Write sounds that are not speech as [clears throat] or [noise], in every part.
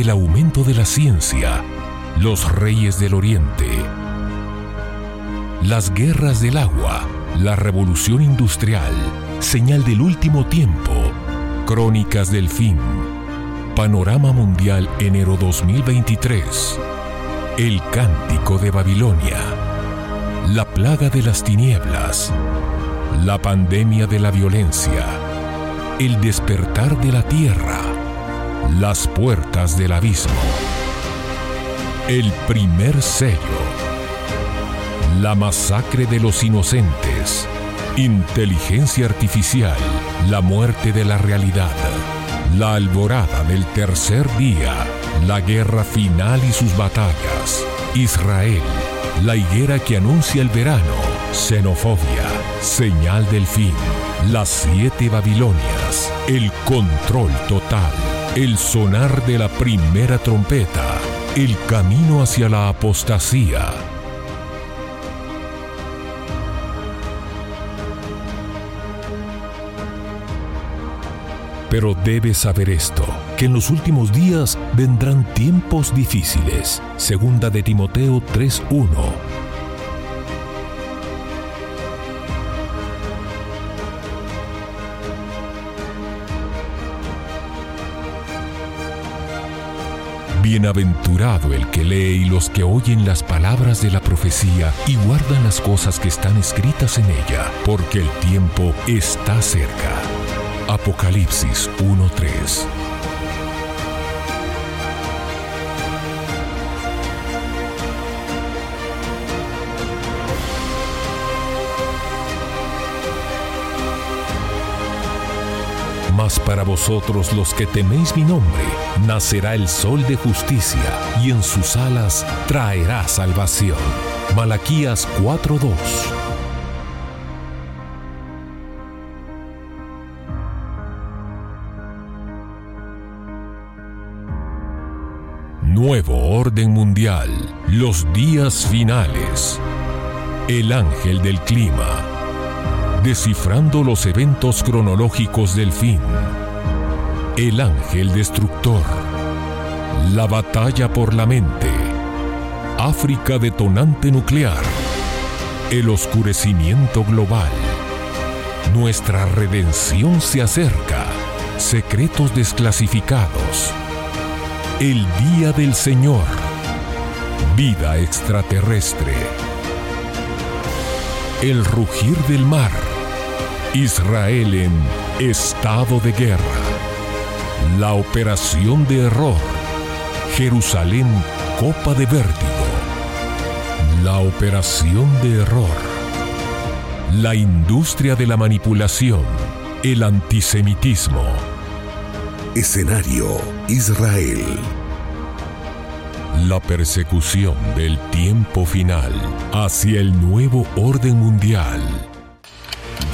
el aumento de la ciencia, los reyes del oriente, las guerras del agua, la revolución industrial, señal del último tiempo, crónicas del fin, panorama mundial enero 2023, el cántico de Babilonia, la plaga de las tinieblas, la pandemia de la violencia, el despertar de la tierra, las puertas del abismo, el primer sello, la masacre de los inocentes, inteligencia artificial, la muerte de la realidad, la alborada del tercer día, la guerra final y sus batallas, Israel, la higuera que anuncia el verano, xenofobia, señal del fin, las siete Babilonias, el control total, el sonar de la primera trompeta, el camino hacia la apostasía. Pero debes saber esto, que en los últimos días vendrán tiempos difíciles. Segunda de Timoteo 3:1. Bienaventurado el que lee y los que oyen las palabras de la profecía y guardan las cosas que están escritas en ella, porque el tiempo está cerca. Apocalipsis 1:3 Para vosotros los que teméis mi nombre, nacerá el sol de justicia, y en sus alas traerá salvación. Malaquías 4:2 Nuevo orden mundial, los días finales. El ángel del clima descifrando los eventos cronológicos del fin. El ángel destructor. La batalla por la mente. África detonante nuclear. El oscurecimiento global. Nuestra redención se acerca. Secretos desclasificados. El día del Señor. Vida extraterrestre. El rugir del mar Israel en estado de guerra. La operación de error. Jerusalén copa de vértigo. La operación de error. La industria de la manipulación. El antisemitismo. Escenario Israel. La persecución del tiempo final hacia el nuevo orden mundial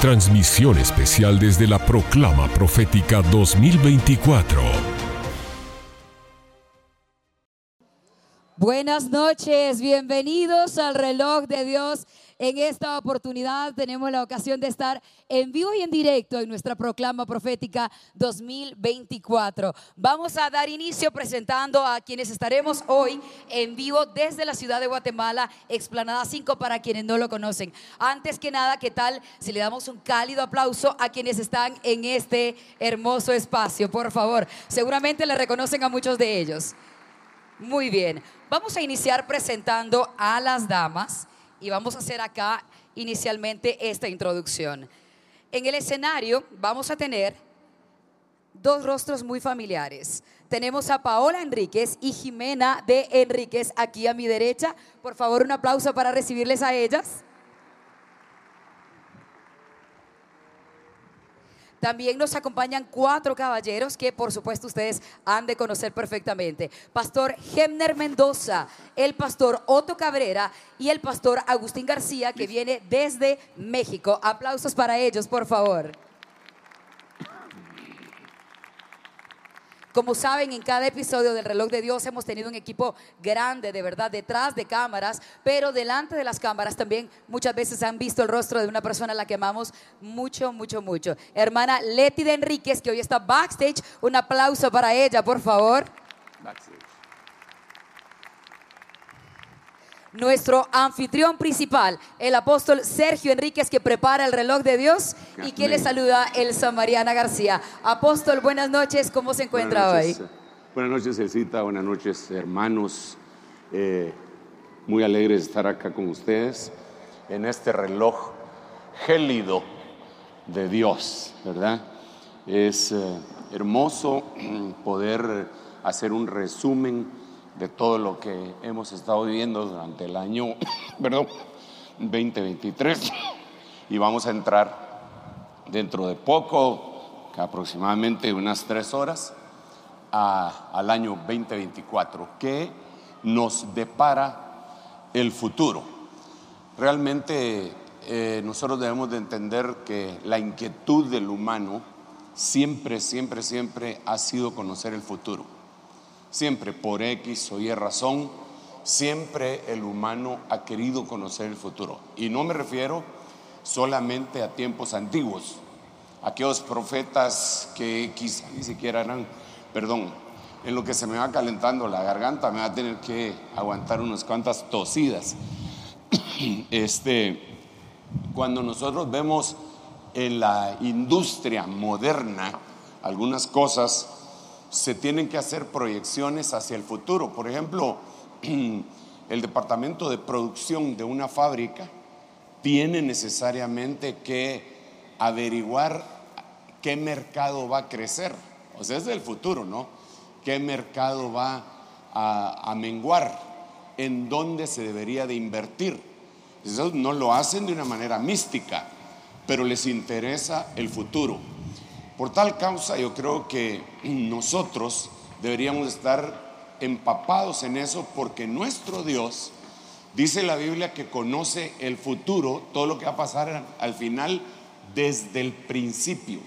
Transmisión especial desde la Proclama Profética 2024. Buenas noches, bienvenidos al reloj de Dios. En esta oportunidad tenemos la ocasión de estar en vivo y en directo en nuestra proclama profética 2024. Vamos a dar inicio presentando a quienes estaremos hoy en vivo desde la ciudad de Guatemala, Explanada 5 para quienes no lo conocen. Antes que nada, ¿qué tal si le damos un cálido aplauso a quienes están en este hermoso espacio? Por favor, seguramente le reconocen a muchos de ellos. Muy bien, vamos a iniciar presentando a las damas y vamos a hacer acá inicialmente esta introducción. En el escenario vamos a tener dos rostros muy familiares. Tenemos a Paola Enríquez y Jimena de Enríquez aquí a mi derecha. Por favor, un aplauso para recibirles a ellas. También nos acompañan cuatro caballeros que por supuesto ustedes han de conocer perfectamente. Pastor Gemner Mendoza, el pastor Otto Cabrera y el pastor Agustín García que viene desde México. Aplausos para ellos, por favor. Como saben, en cada episodio del reloj de Dios hemos tenido un equipo grande, de verdad, detrás de cámaras, pero delante de las cámaras también muchas veces han visto el rostro de una persona a la que amamos mucho, mucho, mucho. Hermana Leti de Enríquez, que hoy está backstage. Un aplauso para ella, por favor. Backstage. Nuestro anfitrión principal, el apóstol Sergio Enríquez, que prepara el reloj de Dios y que le saluda el Samariana García. Apóstol, buenas noches, ¿cómo se encuentra hoy? Buenas noches, Elcita, buenas noches, hermanos. Eh, muy alegre de estar acá con ustedes en este reloj gélido de Dios, ¿verdad? Es eh, hermoso poder hacer un resumen de todo lo que hemos estado viviendo durante el año, [coughs] perdón, 2023 y vamos a entrar dentro de poco, aproximadamente unas tres horas, al año 2024, que nos depara el futuro. Realmente eh, nosotros debemos de entender que la inquietud del humano siempre, siempre, siempre ha sido conocer el futuro Siempre por X o Y razón, siempre el humano ha querido conocer el futuro. Y no me refiero solamente a tiempos antiguos, aquellos profetas que quizá ni siquiera eran, perdón, en lo que se me va calentando la garganta me va a tener que aguantar unas cuantas tosidas. [coughs] Este, cuando nosotros vemos en la industria moderna algunas cosas, se tienen que hacer proyecciones hacia el futuro. Por ejemplo, [clears throat] el departamento de producción de una fábrica tiene necesariamente que averiguar qué mercado va a crecer. O sea, es del futuro, ¿no? ¿Qué mercado va a, menguar? ¿En dónde se debería de invertir? Eso no lo hacen de una manera mística, pero les interesa el futuro. Por tal causa yo creo que nosotros deberíamos estar empapados en eso porque nuestro Dios dice la Biblia que conoce el futuro, todo lo que va a pasar al final desde el principio.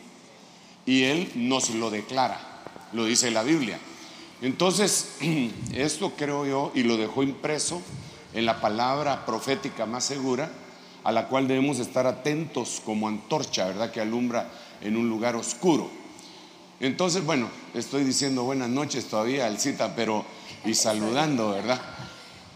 Y Él nos lo declara, lo dice la Biblia. Entonces, [clears throat] esto creo yo, y lo dejó impreso en la palabra profética más segura, a la cual debemos estar atentos como antorcha, ¿verdad? Que alumbra en un lugar oscuro. Entonces, bueno, estoy diciendo buenas noches todavía al cita, pero y saludando, ¿verdad?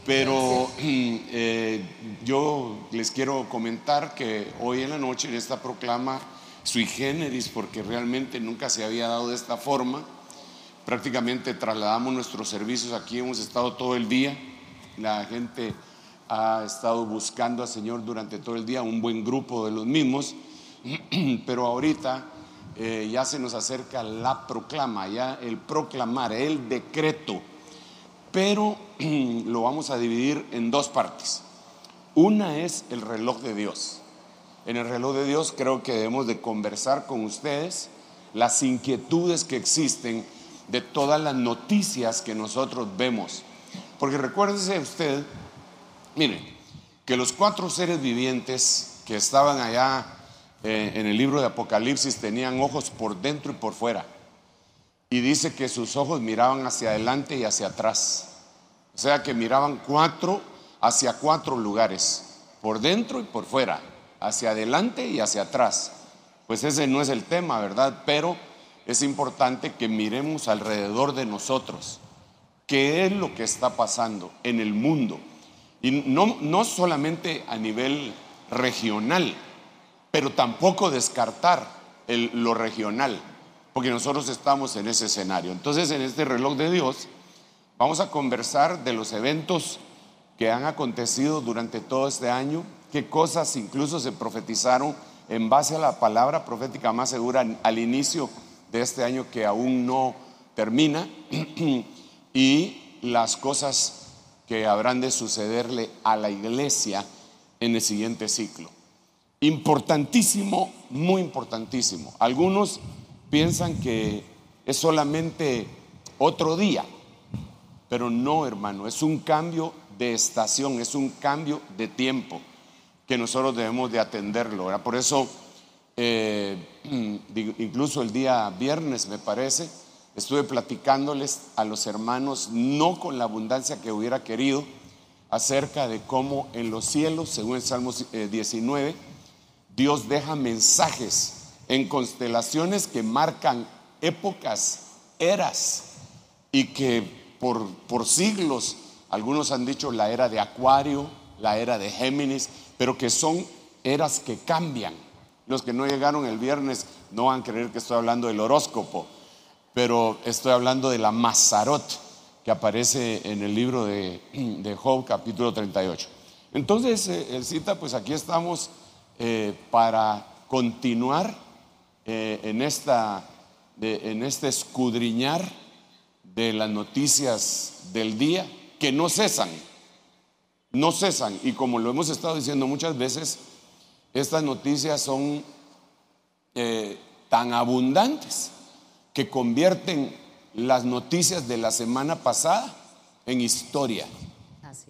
Pero [clears throat] eh, yo les quiero comentar que hoy en la noche en esta proclama sui generis, porque realmente nunca se había dado de esta forma, prácticamente trasladamos nuestros servicios aquí, hemos estado todo el día, la gente ha estado buscando al Señor durante todo el día, un buen grupo de los mismos, [clears throat] pero ahorita eh, ya se nos acerca la proclama, ya el proclamar, el decreto, pero [clears throat] lo vamos a dividir en dos partes. Una es el reloj de Dios. En el reloj de Dios creo que debemos de conversar con ustedes las inquietudes que existen de todas las noticias que nosotros vemos. Porque recuérdese usted, mire, que los cuatro seres vivientes que estaban allá eh, en el libro de Apocalipsis tenían ojos por dentro y por fuera. Y dice que sus ojos miraban hacia adelante y hacia atrás. O sea que miraban cuatro hacia cuatro lugares, por dentro y por fuera, hacia adelante y hacia atrás. Pues ese no es el tema, ¿verdad? Pero es importante que miremos alrededor de nosotros qué es lo que está pasando en el mundo. Y no, no solamente a nivel regional, pero tampoco descartar lo regional, porque nosotros estamos en ese escenario. Entonces, en este reloj de Dios, vamos a conversar de los eventos que han acontecido durante todo este año, qué cosas incluso se profetizaron en base a la palabra profética más segura al inicio de este año que aún no termina, [clears throat] y las cosas que habrán de sucederle a la iglesia en el siguiente ciclo. Importantísimo, muy importantísimo. Algunos piensan que es solamente otro día, pero no, hermano, es un cambio de estación, es un cambio de tiempo que nosotros debemos de atenderlo. Por eso, eh, [clears throat] incluso el día viernes, me parece, estuve platicándoles a los hermanos, no con la abundancia que hubiera querido, acerca de cómo en los cielos, según el Salmo 19, eh, Dios deja mensajes en constelaciones que marcan épocas, eras, y que por, por siglos, algunos han dicho la era de Acuario, la era de Géminis, pero que son eras que cambian. Los que no llegaron el viernes no van a creer que estoy hablando del horóscopo, pero estoy hablando de la Mazarot que aparece en el libro de, Job capítulo 38. Entonces, eh, cita, pues aquí estamos eh, para continuar eh, en, esta, en este escudriñar de las noticias del día que no cesan, no cesan. Y como lo hemos estado diciendo muchas veces, estas noticias son tan abundantes que convierten las noticias de la semana pasada en historia.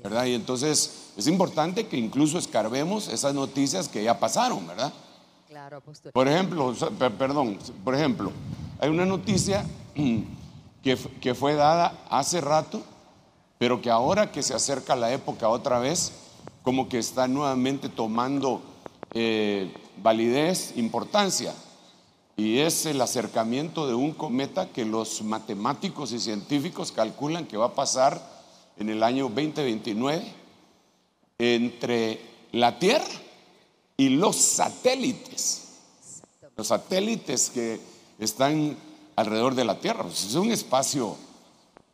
¿Verdad? Y entonces es importante que incluso escarbemos esas noticias que ya pasaron, ¿verdad? Claro, Por ejemplo, perdón, por ejemplo, hay una noticia [clears throat] que, que fue dada hace rato, pero que ahora que se acerca la época otra vez, como que está nuevamente tomando eh, validez, importancia. Y es el acercamiento de un cometa que los matemáticos y científicos calculan que va a pasar en el año 2029 entre la Tierra y los satélites. Los satélites que están alrededor de la Tierra. Pues es un espacio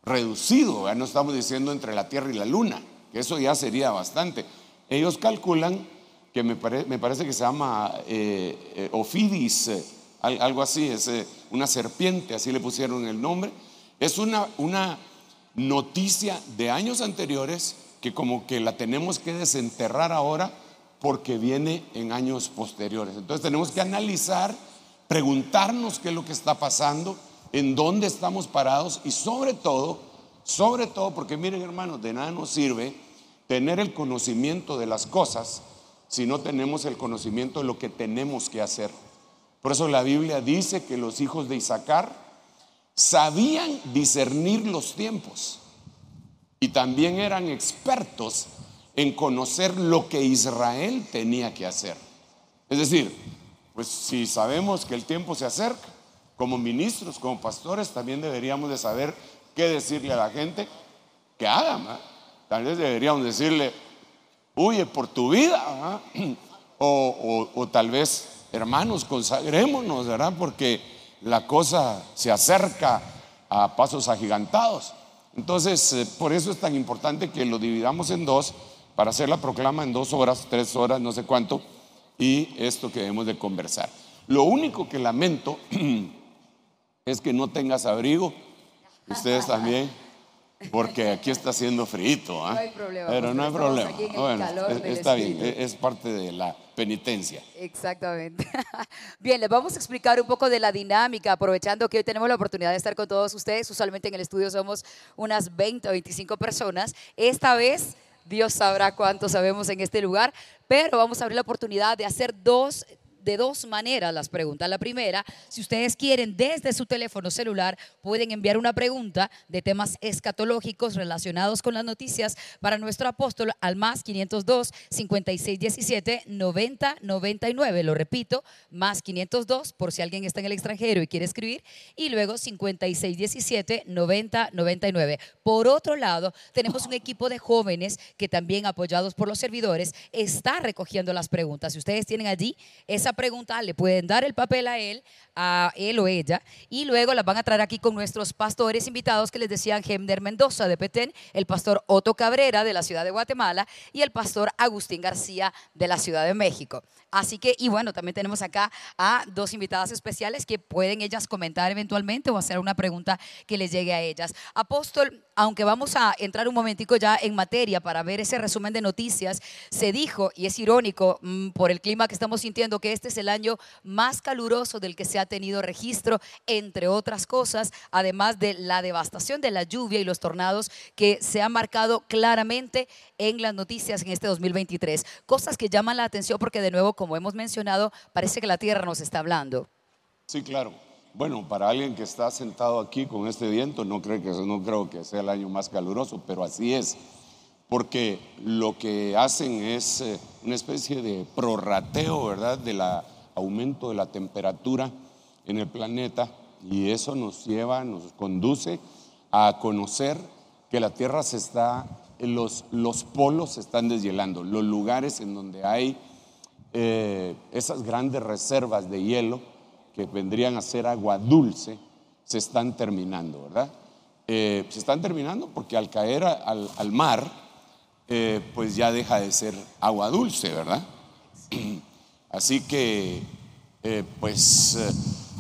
reducido, ya no estamos diciendo entre la Tierra y la Luna, que eso ya sería bastante. Ellos calculan que me, parece que se llama eh, eh, Ofidis. Eh, algo así, es eh, una serpiente, así le pusieron el nombre. Es una, una noticia de años anteriores que como que la tenemos que desenterrar ahora porque viene en años posteriores. Entonces tenemos que analizar, preguntarnos qué es lo que está pasando, en dónde estamos parados y sobre todo, sobre todo, porque miren hermanos, de nada nos sirve tener el conocimiento de las cosas si no tenemos el conocimiento de lo que tenemos que hacer. Por eso la Biblia dice que los hijos de Isaacar sabían discernir los tiempos y también eran expertos en conocer lo que Israel tenía que hacer. Es decir, pues si sabemos que el tiempo se acerca, como ministros, como pastores, también deberíamos de saber qué decirle a la gente que hagan. Tal vez deberíamos decirle, huye por tu vida, [clears throat] o, o tal vez hermanos, consagrémonos, ¿verdad? Porque la cosa se acerca a pasos agigantados. Entonces, eh, por eso es tan importante que lo dividamos en dos, para hacer la proclama en dos horas, tres horas, no sé cuánto, y esto que debemos de conversar. Lo único que lamento [clears throat] es que no tengas abrigo, ustedes también. Porque aquí está haciendo frío. ¿ah? No hay problema. Pero no hay problema. Bueno, está bien, es parte de la penitencia. Exactamente. [laughs] Bien, les vamos a explicar un poco de la dinámica, aprovechando que hoy tenemos la oportunidad de estar con todos ustedes. Usualmente en el estudio somos unas 20 o 25 personas. Esta vez, Dios sabrá cuánto sabemos en este lugar, pero vamos a abrir la oportunidad de hacer dos de dos maneras las preguntas. La primera, si ustedes quieren desde su teléfono celular, pueden enviar una pregunta de temas escatológicos relacionados con las noticias para nuestro apóstol al más 502 5617 90 99. Lo repito, más 502 por si alguien está en el extranjero y quiere escribir, y luego 5617 90 99. Por otro lado, tenemos un equipo de jóvenes que también apoyados por los servidores está recogiendo las preguntas. Si ustedes tienen allí esa pregunta, le pueden dar el papel a él, a él o ella y luego las van a traer aquí con nuestros pastores invitados que les decían Gemder Mendoza de Petén, el pastor Otto Cabrera de la ciudad de Guatemala y el pastor Agustín García de la Ciudad de México. Así que, y bueno, también tenemos acá a dos invitadas especiales que pueden ellas comentar eventualmente o hacer una pregunta que les llegue a ellas. Apóstol, aunque vamos a entrar un momentico ya en materia para ver ese resumen de noticias, se dijo, y es irónico mm, por el clima que estamos sintiendo, que este es el año más caluroso del que se ha tenido registro, entre otras cosas, además de la devastación de la lluvia y los tornados que se han marcado claramente en las noticias en este 2023. Cosas que llaman la atención porque de nuevo como hemos mencionado, parece que la tierra nos está hablando. Sí, claro. Bueno, para alguien que está sentado aquí con este viento, no, creo que, no creo que sea el año más caluroso, pero así es. Porque lo que hacen es eh, una especie de prorrateo, ¿verdad?, del aumento de la temperatura en el planeta y eso nos lleva, nos conduce a conocer que la Tierra se está, los, los polos se están deshielando, los lugares en donde hay eh, esas grandes reservas de hielo que vendrían a ser agua dulce se están terminando, ¿verdad? Eh, se están terminando porque al caer al, mar, eh, pues ya deja de ser agua dulce, ¿verdad? [clears throat] Así que, pues,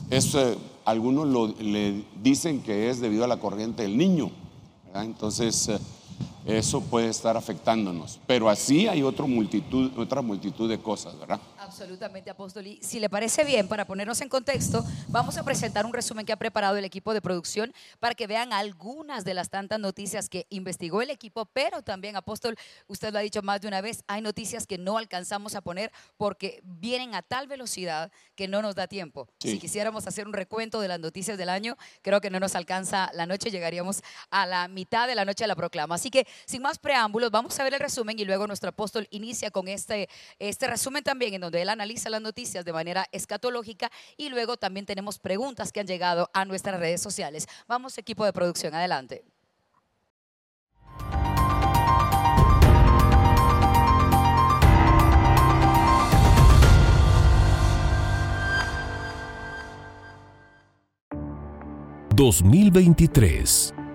eso, algunos le dicen que es debido a la corriente del niño. Entonces, eso puede estar afectándonos. Pero así hay otra multitud, otra multitud de cosas, ¿verdad? Absolutamente, apóstol. Y si le parece bien, para ponernos en contexto, vamos a presentar un resumen que ha preparado el equipo de producción para que vean algunas de las tantas noticias que investigó el equipo, pero también, apóstol, usted lo ha dicho más de una vez, hay noticias que no alcanzamos a poner porque vienen a tal velocidad que no nos da tiempo. Si quisiéramos hacer un recuento de las noticias del año, creo que no nos alcanza la noche, llegaríamos a la mitad de la noche de la proclama. Así que, sin más preámbulos, vamos a ver el resumen y luego nuestro apóstol inicia con este, este resumen también en donde él analiza las noticias de manera escatológica y luego también tenemos preguntas que han llegado a nuestras redes sociales. Vamos, equipo de producción, adelante. ...2023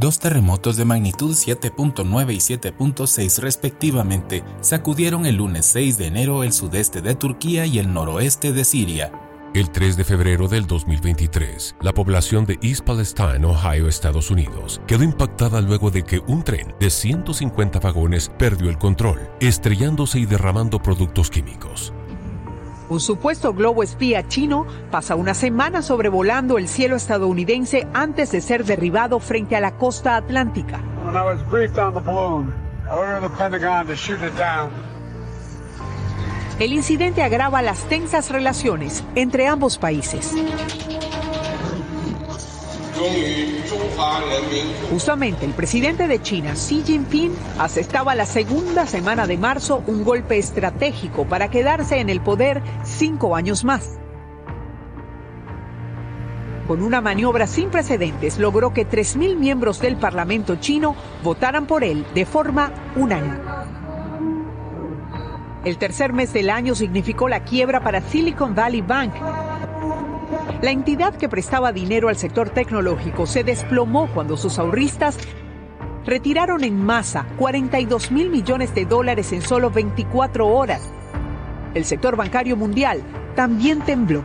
Dos terremotos de magnitud 7.9 y 7.6 respectivamente sacudieron el lunes 6 de enero el sudeste de Turquía y el noroeste de Siria. El 3 de febrero del 2023, la población de East Palestine, Ohio, Estados Unidos, quedó impactada luego de que un tren de 150 vagones perdió el control, estrellándose y derramando productos químicos. Un supuesto globo espía chino pasa una semana sobrevolando el cielo estadounidense antes de ser derribado frente a la costa atlántica. El incidente agrava las tensas relaciones entre ambos países. Justamente el presidente de China, Xi Jinping, aceptaba la segunda semana de marzo un golpe estratégico para quedarse en el poder cinco años más. Con una maniobra sin precedentes logró que 3.000 miembros del Parlamento chino votaran por él de forma unánime. El tercer mes del año significó la quiebra para Silicon Valley Bank, la entidad que prestaba dinero al sector tecnológico se desplomó cuando sus ahorristas retiraron en masa 42 mil millones de dólares en solo 24 horas. El sector bancario mundial también tembló.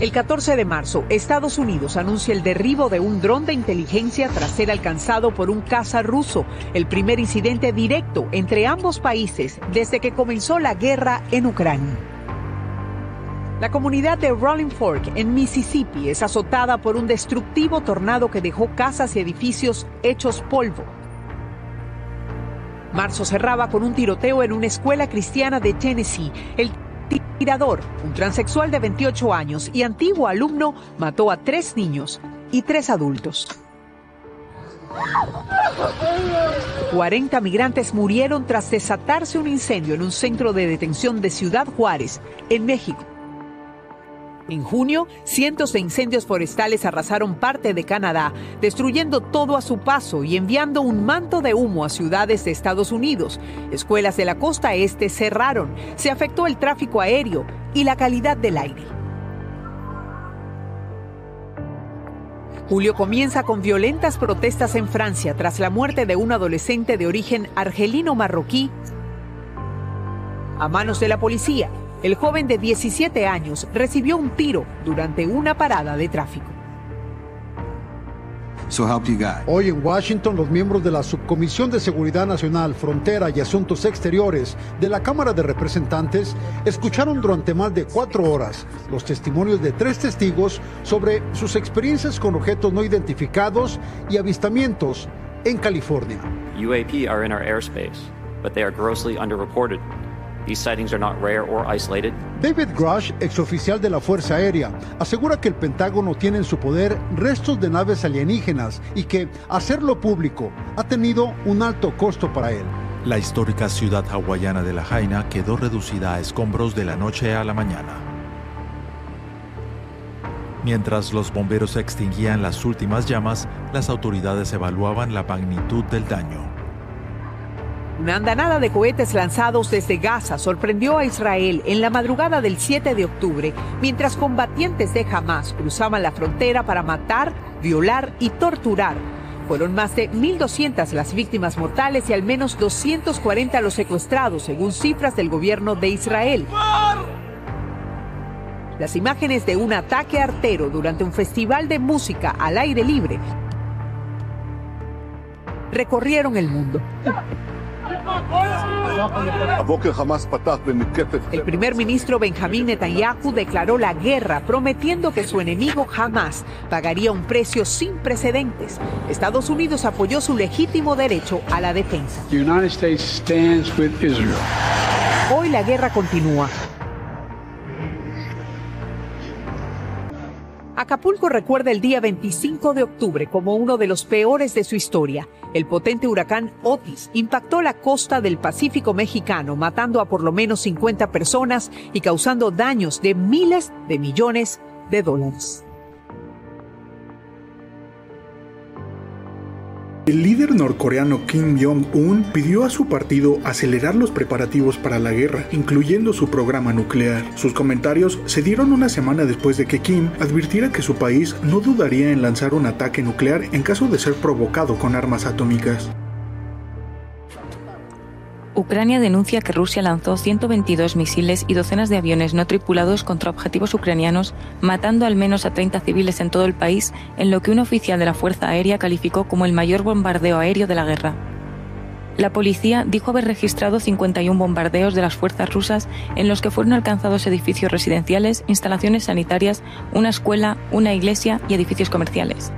El 14 de marzo, Estados Unidos anuncia el derribo de un dron de inteligencia tras ser alcanzado por un caza ruso, el primer incidente directo entre ambos países desde que comenzó la guerra en Ucrania. La comunidad de Rolling Fork en Mississippi es azotada por un destructivo tornado que dejó casas y edificios hechos polvo. Marzo cerraba con un tiroteo en una escuela cristiana de Tennessee. El tirador, un transexual de 28 años y antiguo alumno, mató a tres niños y tres adultos. 40 migrantes murieron tras desatarse un incendio en un centro de detención de Ciudad Juárez, en México. En junio, cientos de incendios forestales arrasaron parte de Canadá, destruyendo todo a su paso y enviando un manto de humo a ciudades de Estados Unidos. Escuelas de la costa este cerraron, se afectó el tráfico aéreo y la calidad del aire. Julio comienza con violentas protestas en Francia tras la muerte de un adolescente de origen argelino-marroquí a manos de la policía. El joven de 17 años recibió un tiro durante una parada de tráfico. Hoy en Washington, los miembros de la Subcomisión de Seguridad Nacional, Frontera y Asuntos Exteriores de la Cámara de Representantes escucharon durante más de cuatro horas los testimonios de tres testigos sobre sus experiencias con objetos no identificados y avistamientos en California. UAP are in our airspace, but they are grossly underreported. These sightings are not rare or isolated. David Grush, exoficial de la Fuerza Aérea, asegura que el Pentágono tiene en su poder restos de naves alienígenas y que hacerlo público ha tenido un alto costo para él. La histórica ciudad hawaiana de La Jaina quedó reducida a escombros de la noche a la mañana. Mientras los bomberos extinguían las últimas llamas, las autoridades evaluaban la magnitud del daño. Una andanada de cohetes lanzados desde Gaza sorprendió a Israel en la madrugada del 7 de octubre, mientras combatientes de Hamas cruzaban la frontera para matar, violar y torturar. Fueron más de 1.200 las víctimas mortales y al menos 240 los secuestrados, según cifras del gobierno de Israel. Las imágenes de un ataque artero durante un festival de música al aire libre recorrieron el mundo. El primer ministro Benjamín Netanyahu declaró la guerra, prometiendo que su enemigo jamás pagaría un precio sin precedentes. Estados Unidos apoyó su legítimo derecho a la defensa. Hoy la guerra continúa. Acapulco recuerda el día 25 de octubre como uno de los peores de su historia. El potente huracán Otis impactó la costa del Pacífico mexicano, matando a por lo menos 50 personas y causando daños de miles de millones de dólares. El líder norcoreano Kim Jong-un pidió a su partido acelerar los preparativos para la guerra, incluyendo su programa nuclear. Sus comentarios se dieron una semana después de que Kim advirtiera que su país no dudaría en lanzar un ataque nuclear en caso de ser provocado con armas atómicas. Ucrania denuncia que Rusia lanzó 122 misiles y docenas de aviones no tripulados contra objetivos ucranianos, matando al menos a 30 civiles en todo el país, en lo que un oficial de la Fuerza Aérea calificó como el mayor bombardeo aéreo de la guerra. La policía dijo haber registrado 51 bombardeos de las fuerzas rusas en los que fueron alcanzados edificios residenciales, instalaciones sanitarias, una escuela, una iglesia y edificios comerciales.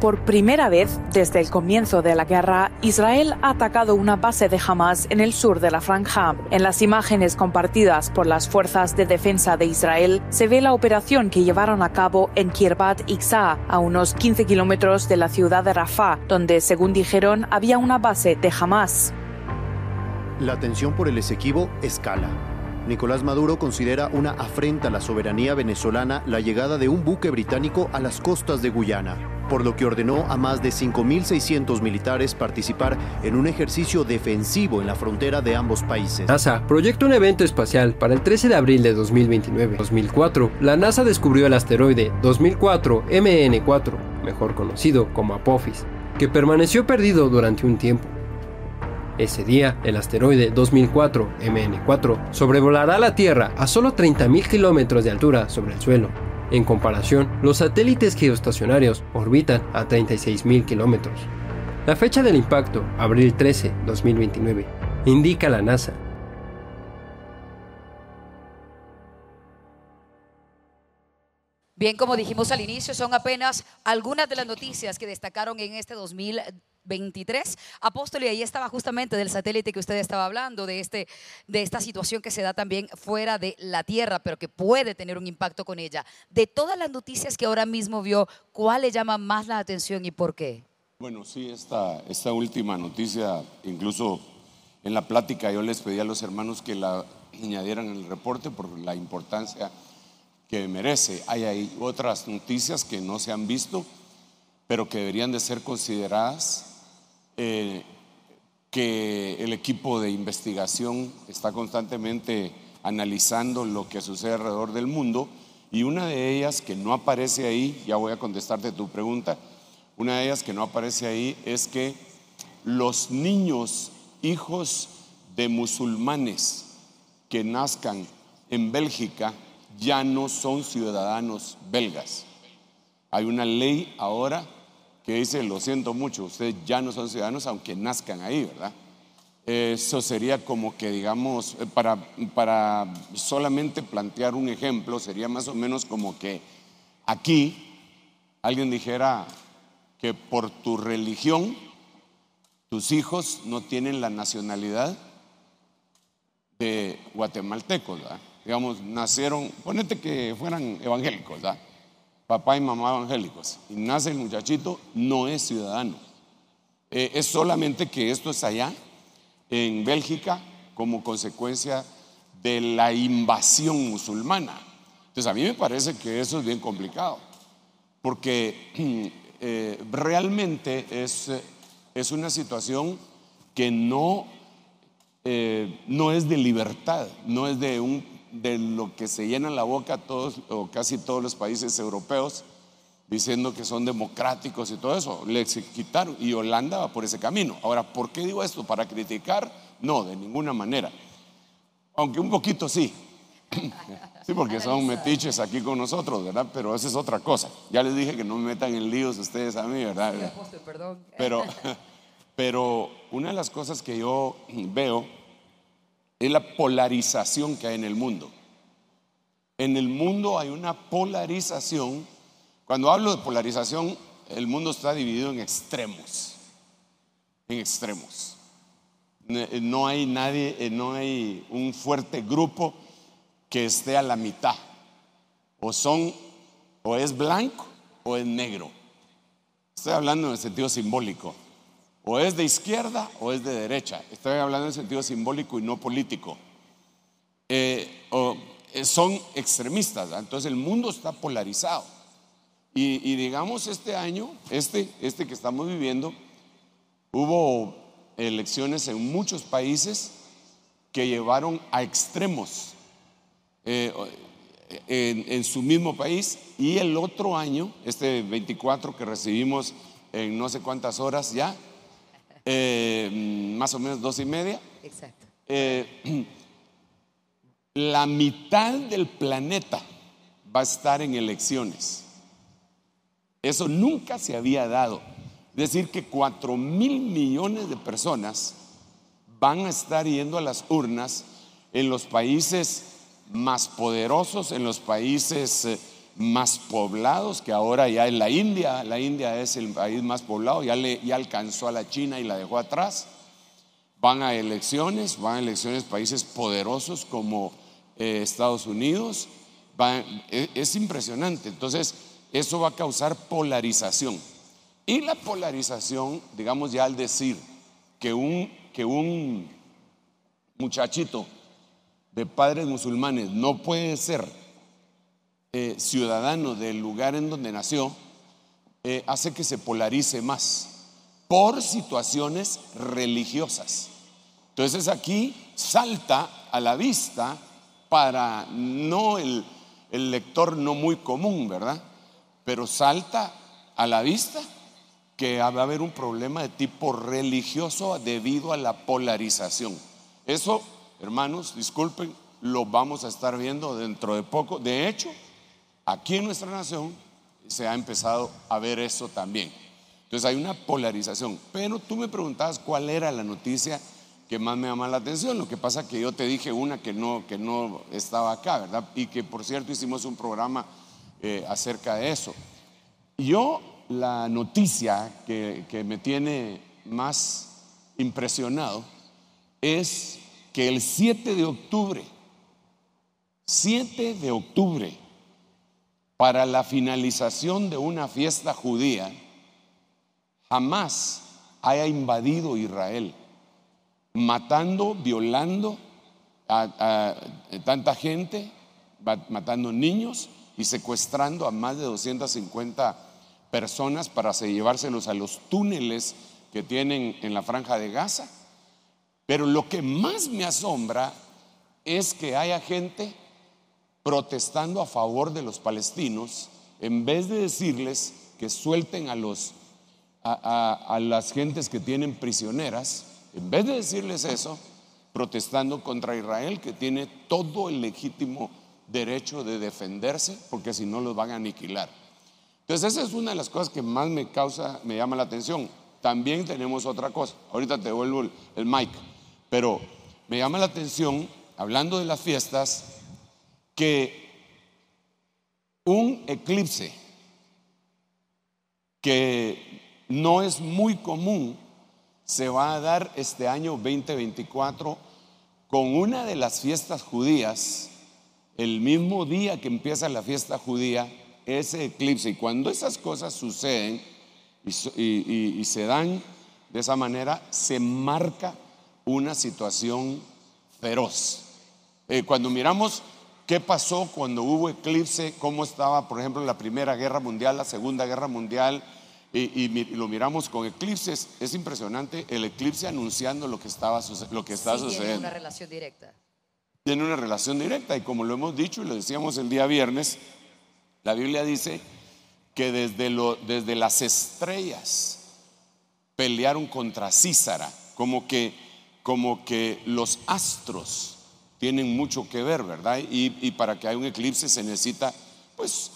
Por primera vez desde el comienzo de la guerra, Israel ha atacado una base de Hamas en el sur de la franja. En las imágenes compartidas por las fuerzas de defensa de Israel se ve la operación que llevaron a cabo en Kirbat Ixa, a unos 15 kilómetros de la ciudad de Rafah, donde, según dijeron, había una base de Hamas. La tensión por el Esequibo escala. Nicolás Maduro considera una afrenta a la soberanía venezolana la llegada de un buque británico a las costas de Guyana por lo que ordenó a más de 5.600 militares participar en un ejercicio defensivo en la frontera de ambos países. NASA proyecta un evento espacial para el 13 de abril de 2029. 2004, la NASA descubrió el asteroide 2004 MN4, mejor conocido como Apophis, que permaneció perdido durante un tiempo. Ese día, el asteroide 2004 MN4 sobrevolará la Tierra a solo 30.000 kilómetros de altura sobre el suelo en comparación, los satélites geoestacionarios orbitan a 36.000 kilómetros. La fecha del impacto, abril 13, 2029, indica la NASA. Bien, como dijimos al inicio, son apenas algunas de las noticias que destacaron en este 2029 23. Apóstol, y ahí estaba justamente del satélite que usted estaba hablando, de, este, de esta situación que se da también fuera de la Tierra, pero que puede tener un impacto con ella. De todas las noticias que ahora mismo vio, ¿cuál le llama más la atención y por qué? Bueno, sí, esta, última noticia, incluso en la plática yo les pedí a los hermanos que la añadieran en el reporte por la importancia que merece. Hay, hay otras noticias que no se han visto, pero que deberían de ser consideradas. Eh, que el equipo de investigación está constantemente analizando lo que sucede alrededor del mundo y una de ellas que no aparece ahí, ya voy a contestarte tu pregunta, una de ellas que no aparece ahí es que los niños, hijos de musulmanes que nazcan en Bélgica, ya no son ciudadanos belgas. Hay una ley ahora que dice, lo siento mucho, ustedes ya no son ciudadanos aunque nazcan ahí, ¿verdad? Eso sería como que, digamos, eh, para, para solamente plantear un ejemplo, sería más o menos como que aquí alguien dijera que por tu religión tus hijos no tienen la nacionalidad de guatemaltecos, ¿verdad? Digamos, nacieron, ponete que fueran evangélicos, ¿verdad? Papá y mamá evangélicos, y nace el muchachito, no es ciudadano. Eh, es solamente que esto es allá, en Bélgica, como consecuencia de la invasión musulmana. Entonces a mí me parece que eso es bien complicado, porque [clears throat] eh, realmente es, es, una situación que no, eh, no es de libertad, no es de un de lo que se llena la boca todos o casi todos los países europeos diciendo que son democráticos y todo eso. Le quitaron y Holanda va por ese camino. Ahora, ¿por qué digo esto? ¿Para criticar? No, de ninguna manera. Aunque un poquito sí. [clears throat] Sí, porque son metiches aquí con nosotros, ¿verdad? Pero esa es otra cosa. Ya les dije que no me metan en líos ustedes a mí, ¿verdad? Pero, [laughs] pero una de las cosas que yo veo es la polarización que hay en el mundo. En el mundo hay una polarización. Cuando hablo de polarización, el mundo está dividido en extremos. En extremos. No hay nadie, eh, no hay un fuerte grupo que esté a la mitad. O son, o es blanco o es negro. Estoy hablando en el sentido simbólico. O es de izquierda o es de derecha. Estoy hablando en sentido simbólico y no político. Eh, eh, son extremistas. Entonces el mundo está polarizado. Y, digamos este año, este, este que estamos viviendo, hubo elecciones en muchos países que llevaron a extremos eh, en, su mismo país y el otro año, este 24 que recibimos en no sé cuántas horas ya, eh, más o menos dos y media. Exacto. Eh, [clears throat] la mitad del planeta va a estar en elecciones. Eso nunca se había dado. Es decir, que cuatro mil millones de personas van a estar yendo a las urnas en los países más poderosos, en los países eh, más poblados, que ahora ya en la India, la India es el país más poblado, ya, le, ya alcanzó a la China y la dejó atrás. Van a elecciones, van a elecciones países poderosos como eh, Estados Unidos. E, es, impresionante. Entonces, eso va a causar polarización. Y la polarización, digamos ya al decir que un, que un muchachito de padres musulmanes no puede ser eh, ciudadano del lugar en donde nació, eh, hace que se polarice más por situaciones religiosas. Entonces aquí salta a la vista para no el, el lector no muy común, ¿verdad? Pero salta a la vista que va a haber un problema de tipo religioso debido a la polarización. Eso, hermanos, disculpen, lo vamos a estar viendo dentro de poco. De hecho, Aquí en nuestra nación se ha empezado a ver eso también. Entonces hay una polarización. Pero tú me preguntabas cuál era la noticia que más me llama la atención. Lo que pasa que yo te dije una que no, que no estaba acá, ¿verdad? Y que por cierto hicimos un programa eh, acerca de eso. Yo la noticia que, que me tiene más impresionado es que el 7 de octubre, 7 de octubre, para la finalización de una fiesta judía, jamás haya invadido Israel, matando, violando a, tanta gente, matando niños y secuestrando a más de 250 personas para llevárselos a los túneles que tienen en la franja de Gaza. Pero lo que más me asombra es que haya gente protestando a favor de los palestinos en vez de decirles que suelten a los a, las gentes que tienen prisioneras, en vez de decirles eso, protestando contra Israel, que tiene todo el legítimo derecho de defenderse, porque si no los van a aniquilar. Entonces esa es una de las cosas que más me causa, me llama la atención. También tenemos otra cosa. Ahorita te vuelvo el, el mic, pero me llama la atención, hablando de las fiestas, que un eclipse que no es muy común se va a dar este año 2024 con una de las fiestas judías, el mismo día que empieza la fiesta judía, ese eclipse. Y cuando esas cosas suceden y, se dan de esa manera, se marca una situación feroz. Eh, cuando miramos qué pasó cuando hubo eclipse, cómo estaba, por ejemplo, la Primera Guerra Mundial, la Segunda Guerra Mundial, y, lo miramos con eclipses, es impresionante el eclipse anunciando lo que estaba, lo que estaba sucediendo. Tiene una relación directa. Tiene una relación directa y como lo hemos dicho y lo decíamos el día viernes, la Biblia dice que desde, lo, desde las estrellas pelearon contra Císara, como que, como que los astros tienen mucho que ver, ¿verdad? Y, para que haya un eclipse se necesita, pues,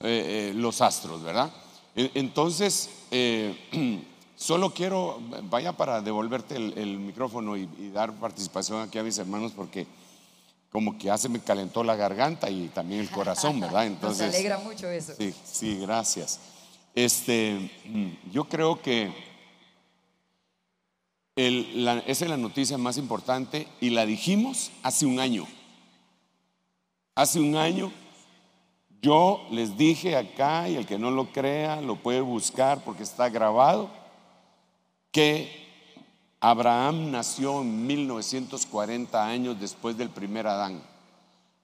eh, eh, los astros, ¿verdad? Entonces, eh, [clears throat] solo quiero, vaya para devolverte el, micrófono y, dar participación aquí a mis hermanos porque como que ya se me calentó la garganta y también el corazón, ¿verdad? [laughs] Entonces, Nos alegra mucho eso. Sí, sí, gracias. Este, yo creo que esa es la noticia más importante y la dijimos hace un año. Hace un año yo les dije acá, y el que no lo crea lo puede buscar porque está grabado, que Abraham nació en 1940 años después del primer Adán.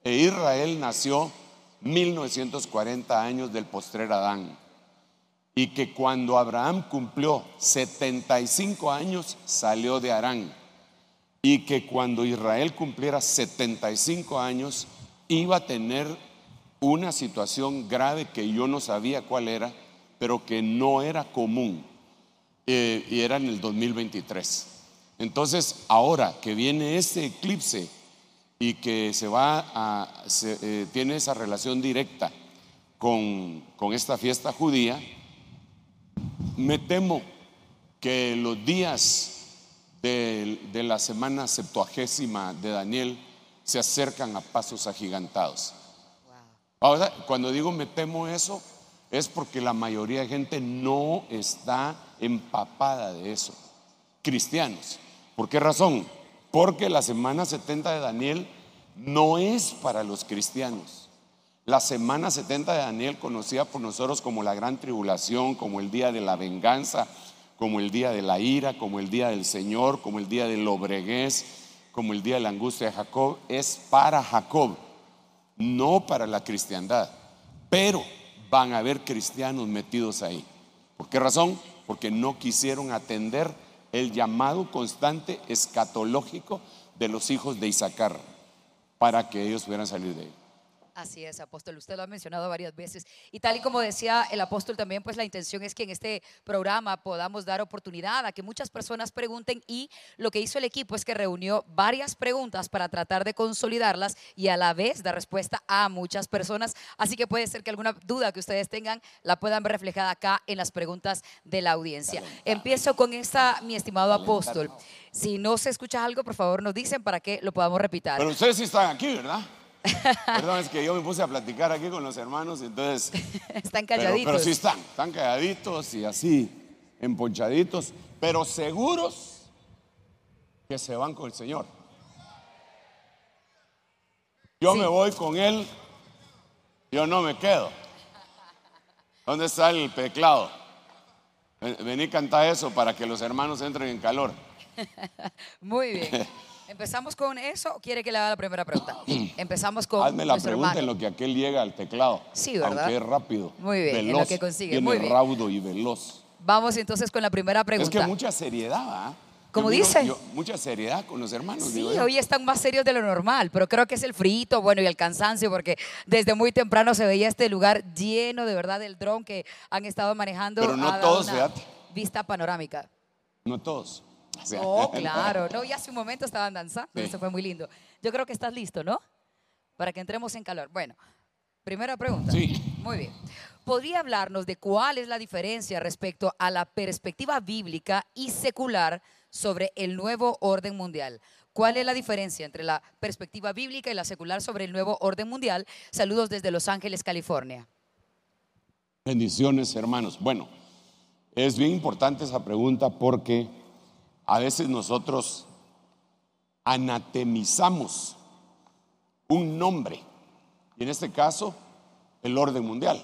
E Israel nació 1940 años del postrer Adán. Y que cuando Abraham cumplió 75 años salió de Arán. Y que cuando Israel cumpliera 75 años iba a tener una situación grave que yo no sabía cuál era, pero que no era común, eh, y era en el 2023. Entonces, ahora que viene este eclipse y que se va a, eh, tiene esa relación directa con, esta fiesta judía, me temo que los días de, de la semana septuagésima de Daniel se acercan a pasos agigantados. Ahora, cuando digo me temo eso, es porque la mayoría de gente no está empapada de eso. Cristianos. ¿Por qué razón? Porque la semana 70 de Daniel no es para los cristianos. La semana 70 de Daniel, conocida por nosotros como la gran tribulación, como el día de la venganza, como el día de la ira, como el día del Señor, como el día del obregués, como el día de la angustia de Jacob, es para Jacob no para la cristiandad, pero van a haber cristianos metidos ahí. ¿Por qué razón? Porque no quisieron atender el llamado constante escatológico de los hijos de Isaacar para que ellos pudieran salir de ahí. Así es, apóstol. Usted lo ha mencionado varias veces. Y tal y como decía el apóstol también, pues la intención es que en este programa podamos dar oportunidad a que muchas personas pregunten y lo que hizo el equipo es que reunió varias preguntas para tratar de consolidarlas y a la vez dar respuesta a muchas personas. Así que puede ser que alguna duda que ustedes tengan la puedan ver reflejada acá en las preguntas de la audiencia. Empiezo con esta, mi estimado apóstol. Si no se escucha algo, por favor nos dicen para que lo podamos repitar. Pero ustedes sí están aquí, ¿verdad? [laughs] Perdón, es que yo me puse a platicar aquí con los hermanos, entonces. [laughs] están calladitos. Pero, sí están, están calladitos y así, emponchaditos, pero seguros que se van con el Señor. Yo me voy con Él, yo no me quedo. ¿Dónde está el teclado? Vení a cantar eso para que los hermanos entren en calor. [laughs] Muy bien. ¿Empezamos con eso o quiere que le haga la primera pregunta? [clears throat] Empezamos con Hazme la pregunta en lo que aquel llega al teclado. Sí, ¿verdad? Aunque es rápido. Muy bien, en lo veloz, que consigue, tiene muy bien. raudo y veloz. Vamos entonces con la primera Es pregunta. que mucha seriedad. ¿Cómo Yo miro- dice? yo- mucha seriedad con los hermanos. Sí, digo hoy están más serios de lo normal, pero creo que es el frito, bueno, y el cansancio, porque desde muy temprano se veía este lugar lleno de verdad del dron que han estado manejando. Pero no todos, fíjate. Vista panorámica. No todos. O sea, Oh, [laughs] claro. No, y hace un momento estaban danzando, Sí. eso fue muy lindo. Yo creo que estás listo, ¿no? Para que entremos en calor. Bueno, primera pregunta. Sí. Muy bien. ¿Podría hablarnos de cuál es la diferencia respecto a la perspectiva bíblica y secular sobre el nuevo orden mundial? ¿Cuál es la diferencia entre la perspectiva bíblica y la secular sobre el nuevo orden mundial? Saludos desde Los Ángeles, California. Bendiciones, hermanos. Bueno, es bien importante esa pregunta porque a veces nosotros anatemizamos un nombre, y en este caso, el orden mundial,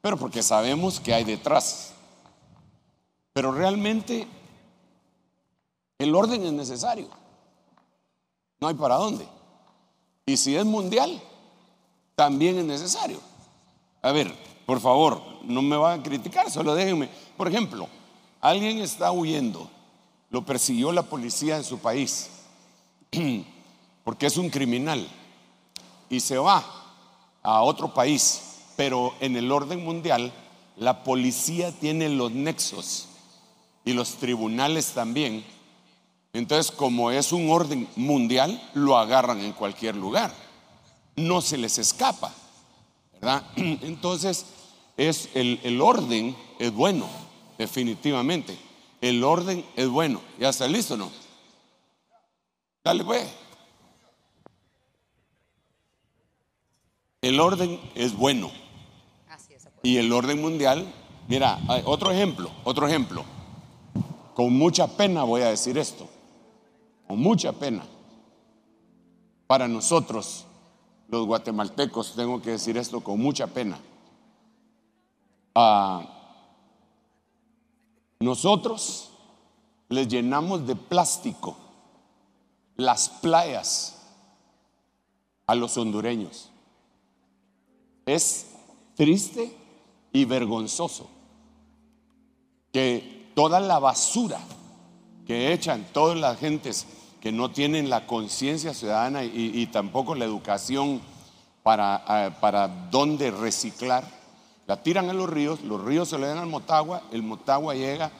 pero porque sabemos que hay detrás. Pero realmente el orden es necesario. No hay para dónde. Y si es mundial, también es necesario. A ver, por favor, no me van a criticar, solo déjenme. Por ejemplo, alguien está huyendo, lo persiguió la policía en su país, [clears throat] porque es un criminal, y se va a otro país, pero en el orden mundial, la policía tiene los nexos y los tribunales también. Entonces, como es un orden mundial, lo agarran en cualquier lugar. No se les escapa. ¿verdad? [clears throat] Entonces, es el, el orden es bueno, definitivamente. El orden es bueno. ¿Ya está listo o no? Dale, pues. El orden es bueno. Y el orden mundial, mira, hay otro ejemplo, otro ejemplo. Con mucha pena voy a decir esto. Con mucha pena. Para nosotros, los guatemaltecos, tengo que decir esto con mucha pena. Ah, nosotros les llenamos de plástico las playas a los hondureños. Es triste y vergonzoso que toda la basura que echan todas las gentes que no tienen la conciencia ciudadana y, tampoco la educación para, ah, para dónde reciclar, la tiran a los ríos, los ríos se le dan al Motagua, el Motagua llega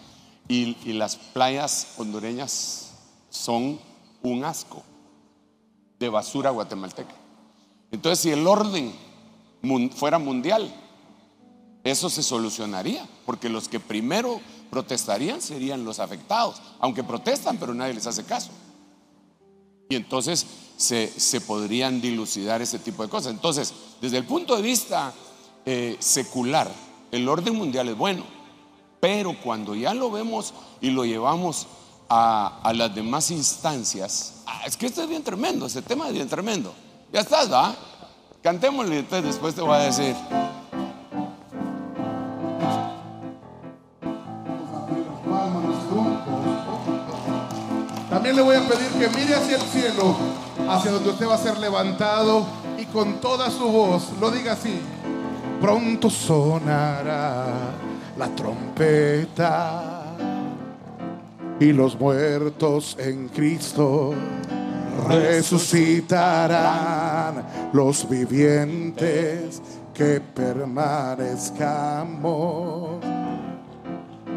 y, y las playas hondureñas son un asco de basura guatemalteca. Entonces, si el orden fuera mundial, eso se solucionaría, porque los que primero protestarían serían los afectados, aunque protestan, pero nadie les hace caso. Y entonces se, se podrían dilucidar ese tipo de cosas. Entonces, desde el punto de vista eh, secular, el orden mundial es bueno, pero cuando ya lo vemos y lo llevamos a, las demás instancias, ah, es que esto es bien tremendo, ese tema es bien tremendo. Ya estás, ¿va? Cantémosle, entonces después te voy a decir. También le voy a pedir que mire hacia el cielo, hacia donde usted va a ser levantado y con toda su voz lo diga así. Pronto sonará la trompeta y los muertos en Cristo resucitarán los vivientes que permanezcamos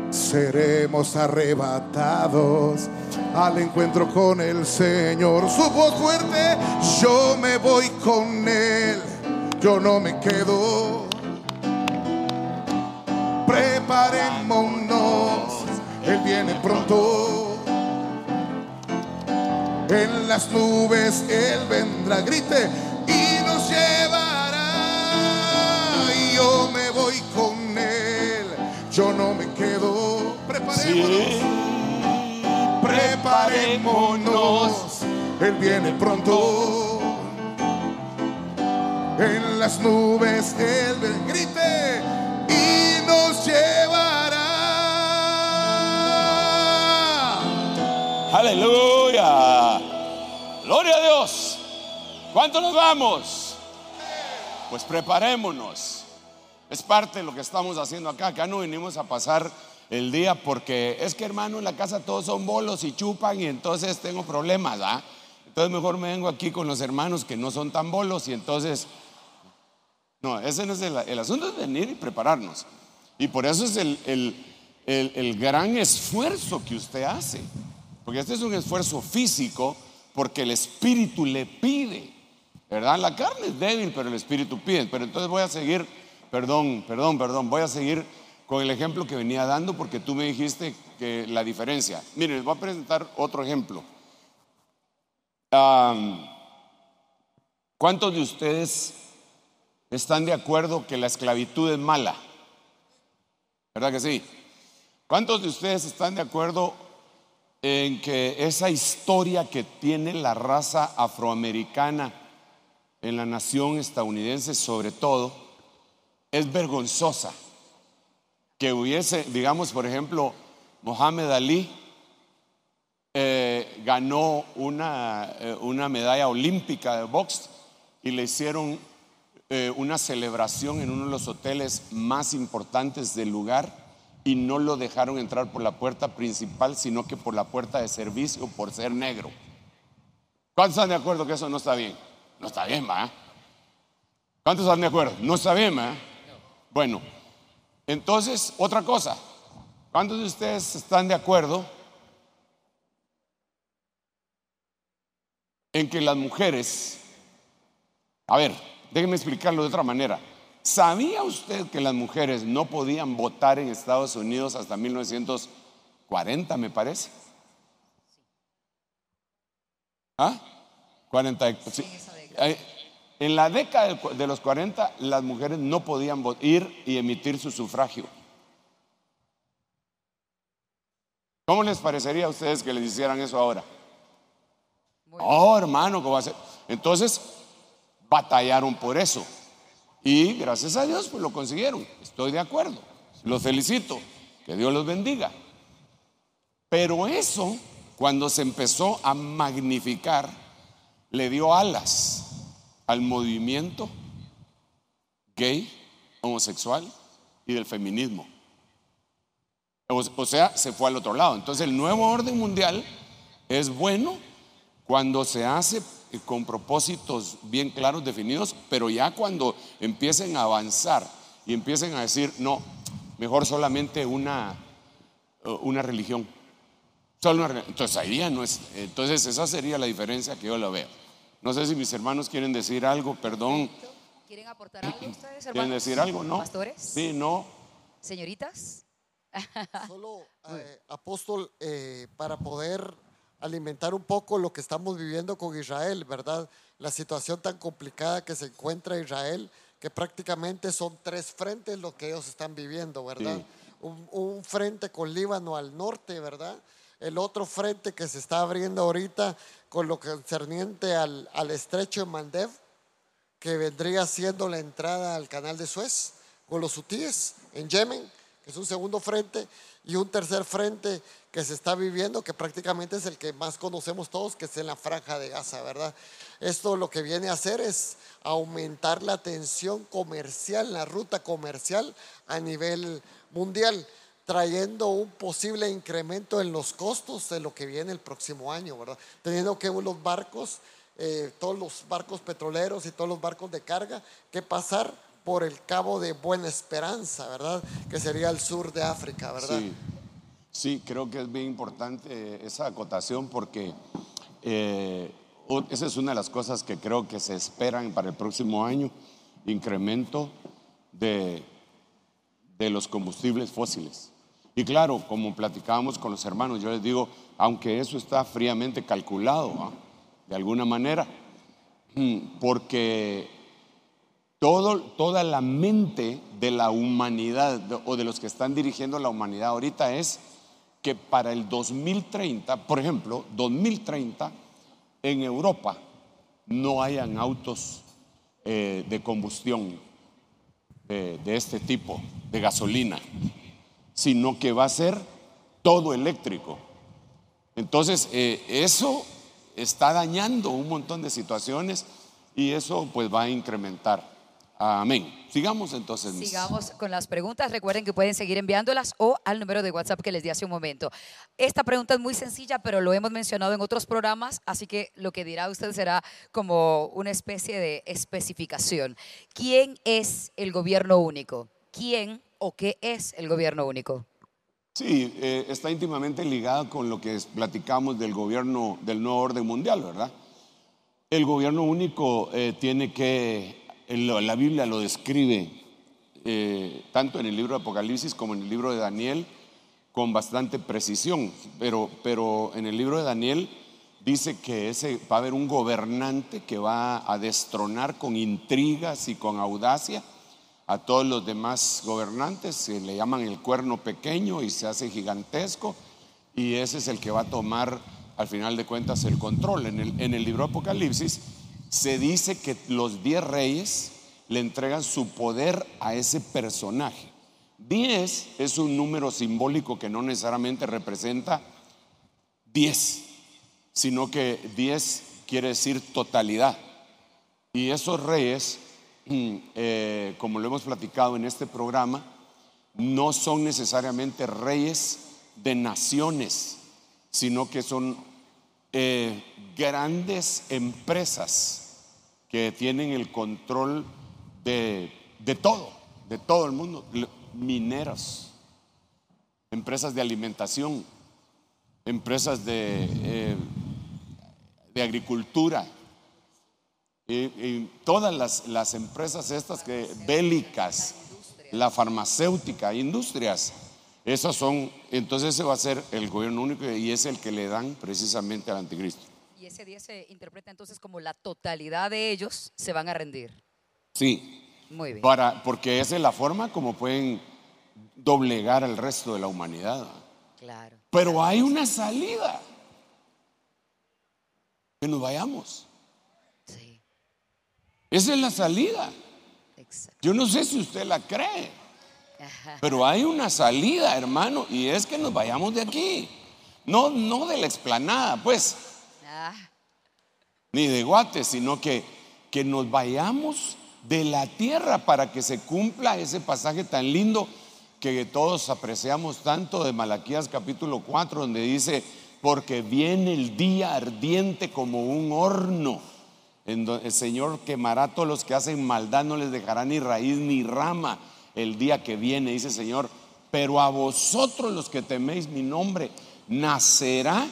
seremos arrebatados al encuentro con el Señor. Su voz fuerte, yo me voy con Él, yo no me quedo. Preparémonos, Él viene pronto. En las nubes Él vendrá, grite y nos llevará. Y yo me voy con Él, yo no me quedo. Preparémonos. Preparémonos. Él viene pronto. En las nubes Él ven- grite Aleluya. Gloria a Dios. ¿Cuánto nos vamos? Pues preparémonos. Es parte de lo que estamos haciendo acá. Acá no venimos a pasar el día porque es que hermano en la casa todos son bolos y chupan y entonces tengo problemas, ¿ah? Entonces mejor me vengo aquí con los hermanos que no son tan bolos y entonces... No, ese no es el, el asunto, es venir y prepararnos. Y por eso es el, el, el, el gran esfuerzo que usted hace. Porque este es un esfuerzo físico porque el espíritu le pide. ¿Verdad? La carne es débil, pero el espíritu pide. Pero entonces voy a seguir, perdón, perdón, perdón, voy a seguir con el ejemplo que venía dando porque tú me dijiste que la diferencia. Miren, les voy a presentar otro ejemplo. ¿Cuántos de ustedes están de acuerdo que la esclavitud es mala? ¿Verdad que sí? ¿Cuántos de ustedes están de acuerdo en que esa historia que tiene la raza afroamericana en la nación estadounidense sobre todo es vergonzosa? Que hubiese, digamos, por ejemplo, Mohamed Ali eh, ganó una, eh, una, medalla olímpica de box y le hicieron eh, una celebración en uno de los hoteles más importantes del lugar y no lo dejaron entrar por la puerta principal, sino que por la puerta de servicio por ser negro. ¿Cuántos están de acuerdo que eso no está bien? No está bien, ¿va? ¿Cuántos están de acuerdo? No está bien, ¿va? Bueno, entonces, otra cosa. ¿Cuántos de ustedes están de acuerdo en que las mujeres, a ver, déjenme explicarlo de otra manera. ¿Sabía usted que las mujeres no podían votar en Estados Unidos hasta 1940, me parece? ¿Ah? 40. En la década de los 40 las mujeres no podían ir y emitir su sufragio. ¿Cómo les parecería a ustedes que les hicieran eso ahora? Oh, hermano, ¿cómo va a ser? Entonces, batallaron por eso. Y gracias a Dios, pues lo consiguieron. Estoy de acuerdo. Los felicito. Que Dios los bendiga. Pero eso, cuando se empezó a magnificar, le dio alas al movimiento gay, homosexual y del feminismo. O sea, se fue al otro lado. Entonces el nuevo orden mundial es bueno cuando se hace con propósitos bien claros, definidos, pero ya cuando empiecen a avanzar y empiecen a decir, no, mejor solamente una, una religión. Solo una Entonces ahí ya no es. Entonces esa sería la diferencia que yo lo veo. No sé si mis hermanos quieren decir algo, perdón. ¿Quieren aportar algo ustedes, hermanos? ¿Quieren decir algo? ¿No? ¿Pastores? Sí, no. ¿Señoritas? Solo, eh, apóstol, eh, para poder alimentar un poco lo que estamos viviendo con Israel, ¿verdad? La situación tan complicada que se encuentra Israel, que prácticamente son tres frentes lo que ellos están viviendo, ¿verdad? Un, un, frente con Líbano al norte, ¿verdad? El otro frente que se está abriendo ahorita con lo concerniente al, al estrecho de Mandev, que vendría siendo la entrada al canal de Suez, con los hutíes en Yemen, que es un segundo frente, y un tercer frente que se está viviendo, que prácticamente es el que más conocemos todos, que es en la franja de Gaza, ¿verdad? Esto lo que viene a hacer es aumentar la tensión comercial, la ruta comercial a nivel mundial trayendo un posible incremento en los costos de lo que viene el próximo año, ¿verdad? Teniendo que los barcos, eh, todos los barcos petroleros y todos los barcos de carga, que pasar por el Cabo de Buena Esperanza, ¿verdad? Que sería el sur de África, ¿verdad? Sí, sí creo que es bien importante esa acotación porque eh, esa es una de las cosas que creo que se esperan para el próximo año, incremento de, de los combustibles fósiles. Y claro, como platicábamos con los hermanos, yo les digo, aunque eso está fríamente calculado, ¿ah? de alguna manera, mm, porque todo, toda la mente de la humanidad o de los que están dirigiendo la humanidad ahorita es que para el 2030, por ejemplo, 2030, en Europa no hayan autos eh, de combustión de este tipo, de gasolina sino que va a ser todo eléctrico. Entonces, eh, eso está dañando un montón de situaciones y eso pues va a incrementar. Amén. Sigamos entonces. mis- Sigamos con las preguntas. Recuerden que pueden seguir enviándolas o al número de WhatsApp que les di hace un momento. Esta pregunta es muy sencilla, pero lo hemos mencionado en otros programas, así que lo que dirá usted será como una especie de especificación. ¿Quién es el gobierno único? ¿Quién o qué es el gobierno único? Sí, eh, está íntimamente ligada con lo que platicamos del gobierno del nuevo orden mundial, ¿verdad? El gobierno único eh, tiene que, la Biblia lo describe eh, tanto en el libro de Apocalipsis como en el libro de Daniel con bastante precisión, pero, pero en el libro de Daniel dice que ese, va a haber un gobernante que va a destronar con intrigas y con audacia a todos los demás gobernantes, se le llaman el cuerno pequeño y se hace gigantesco, y ese es el que va a tomar al final de cuentas el control. En el, en el libro de Apocalipsis se dice que los diez reyes le entregan su poder a ese personaje. Diez es un número simbólico que no necesariamente representa diez, sino que diez quiere decir totalidad. Y esos reyes, [clears throat] eh, como lo hemos platicado en este programa, no son necesariamente reyes de naciones, sino que son eh, grandes empresas que tienen el control de, de todo, de todo el mundo, mineras, empresas de alimentación, empresas de, eh, de agricultura, y todas las, las empresas estas que bélicas, la farmacéutica, industrias, esas son, entonces ese va a ser el gobierno único y es el que le dan precisamente al anticristo. Y ese día se interpreta entonces como la totalidad de ellos se van a rendir. Sí, Muy bien. para, porque esa es la forma como pueden doblegar al resto de la humanidad. Claro. Pero hay una salida. Que nos vayamos. Esa es la salida. Yo no sé si usted la cree, pero hay una salida, hermano, y es que nos vayamos de aquí. No, no de la explanada, pues, Ah, ni de Guate, sino que, que nos vayamos de la tierra para que se cumpla ese pasaje tan lindo que todos apreciamos tanto de Malaquías capítulo 4, donde dice, porque viene el día ardiente como un horno, el Señor quemará a todos los que hacen maldad, no les dejará ni raíz ni rama el día que viene, dice Señor, pero a vosotros los que teméis mi nombre, nacerá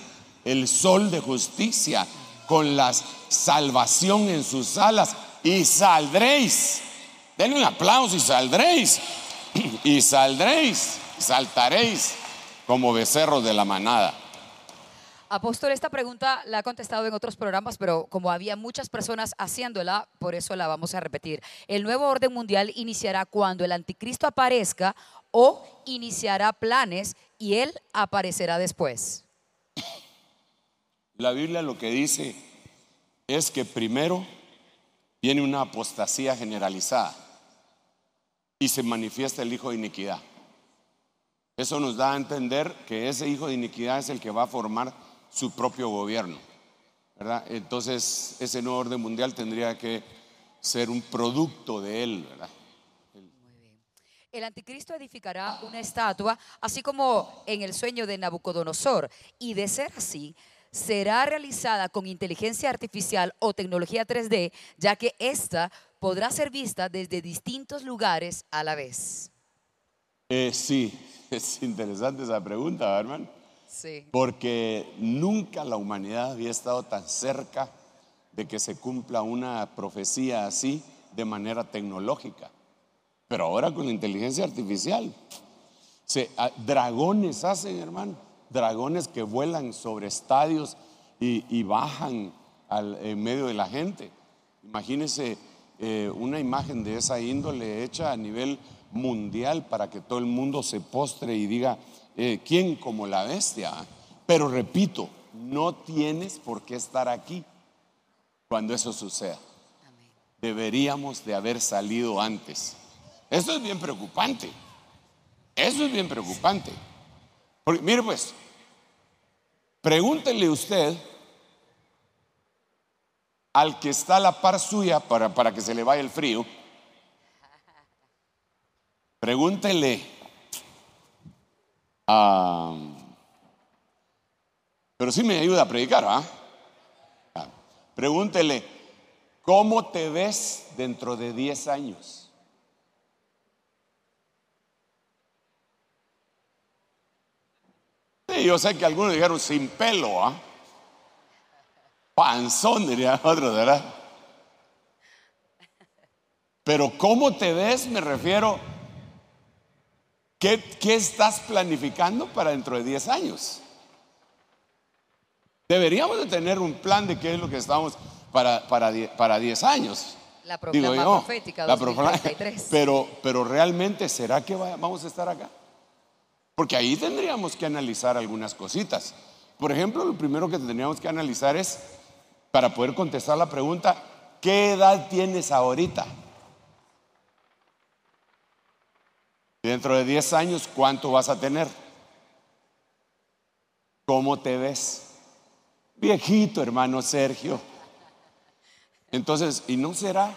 el sol de justicia con la salvación en sus alas y saldréis. Denle un aplauso y saldréis. [clears throat] Y saldréis, saltaréis como becerros de la manada. Apóstol, esta pregunta la ha contestado en otros programas, pero como había muchas personas haciéndola, por eso la vamos a repetir. ¿El nuevo orden mundial iniciará cuando el anticristo aparezca o iniciará planes y él aparecerá después? La Biblia lo que dice es que primero viene una apostasía generalizada y se manifiesta el hijo de iniquidad. Eso nos da a entender que ese hijo de iniquidad es el que va a formar su propio gobierno. ¿verdad? Entonces, ese nuevo orden mundial tendría que ser un producto de él. ¿verdad? El anticristo edificará una estatua, así como en el sueño de Nabucodonosor, y de ser así, será realizada con inteligencia artificial o tecnología 3D, ya que ésta podrá ser vista desde distintos lugares a la vez. Eh, sí, [laughs] es interesante esa pregunta, hermano. Porque nunca la humanidad había estado tan cerca de que se cumpla una profecía así de manera tecnológica. Pero ahora con la inteligencia artificial, ah, dragones hacen, hermano, dragones que vuelan sobre estadios y, y bajan al- en medio de la gente. Imagínense eh, una imagen de esa índole hecha a nivel mundial para que todo el mundo se postre y diga, eh, ¿quién como la bestia? Pero repito, no tienes por qué estar aquí cuando eso suceda. Deberíamos de haber salido antes. Eso es bien preocupante. Eso es bien preocupante. Porque, mire pues, pregúntele usted al que está a la par suya para, para que se le vaya el frío, [laughs] pregúntele Pero sí me ayuda a predicar, ¿ah? Pregúntele, ¿cómo te ves dentro de 10 años? Sí, yo sé que algunos dijeron sin pelo, ¿ah? Panzón, diría otros, ¿verdad? Pero ¿cómo te ves? Me refiero, ¿qué, qué estás planificando para dentro de 10 años? Deberíamos de tener un plan de qué es lo que estamos para, para, para 10 años. La Digo proclama yo, profética la proclama- [laughs] 2033. Pero, pero realmente, ¿será que vamos a estar acá? Porque ahí tendríamos que analizar algunas cositas. Por ejemplo, lo primero que tendríamos que analizar es, para poder contestar la pregunta, ¿qué edad tienes ahorita? Dentro de 10 años, ¿cuánto vas a tener? ¿Cómo te ves? Viejito, hermano Sergio. Entonces, ¿y no será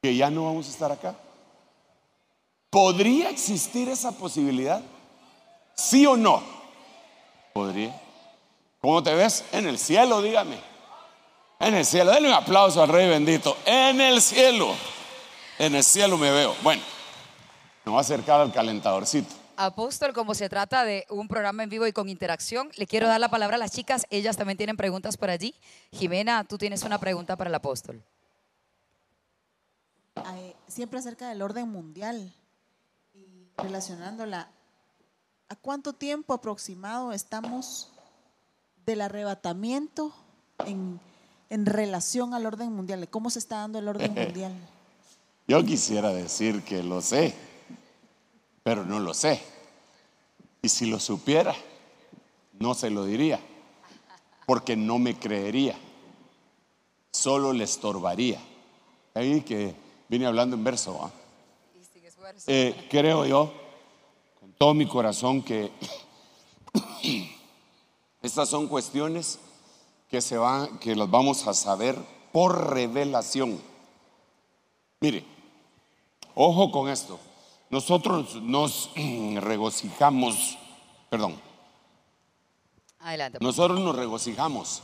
que ya no vamos a estar acá? ¿Podría existir esa posibilidad? ¿Sí o no? Podría. ¿Cómo te ves? En el cielo, dígame. En el cielo. Denle un aplauso al Rey bendito. En el cielo. En el cielo me veo. Bueno, me voy a acercar al calentadorcito. Apóstol, como se trata de un programa en vivo y con interacción, le quiero dar la palabra a las chicas. Ellas también tienen preguntas por allí. Jimena, tú tienes una pregunta para el apóstol. siempre acerca del orden mundial y relacionándola. ¿A cuánto tiempo aproximado estamos del arrebatamiento en, en relación al orden mundial? ¿De ¿Cómo se está dando el orden [laughs] mundial? Yo quisiera decir que lo sé, pero no lo sé. Y si lo supiera, no se lo diría, porque no me creería, solo le estorbaría. Ahí que vine hablando en verso. ¿ah? Eh, creo yo, con todo mi corazón, que [coughs] estas son cuestiones que se van, que las vamos a saber por revelación. Mire, ojo con esto. Nosotros nos [clears throat] regocijamos, perdón, Adelante. nosotros nos regocijamos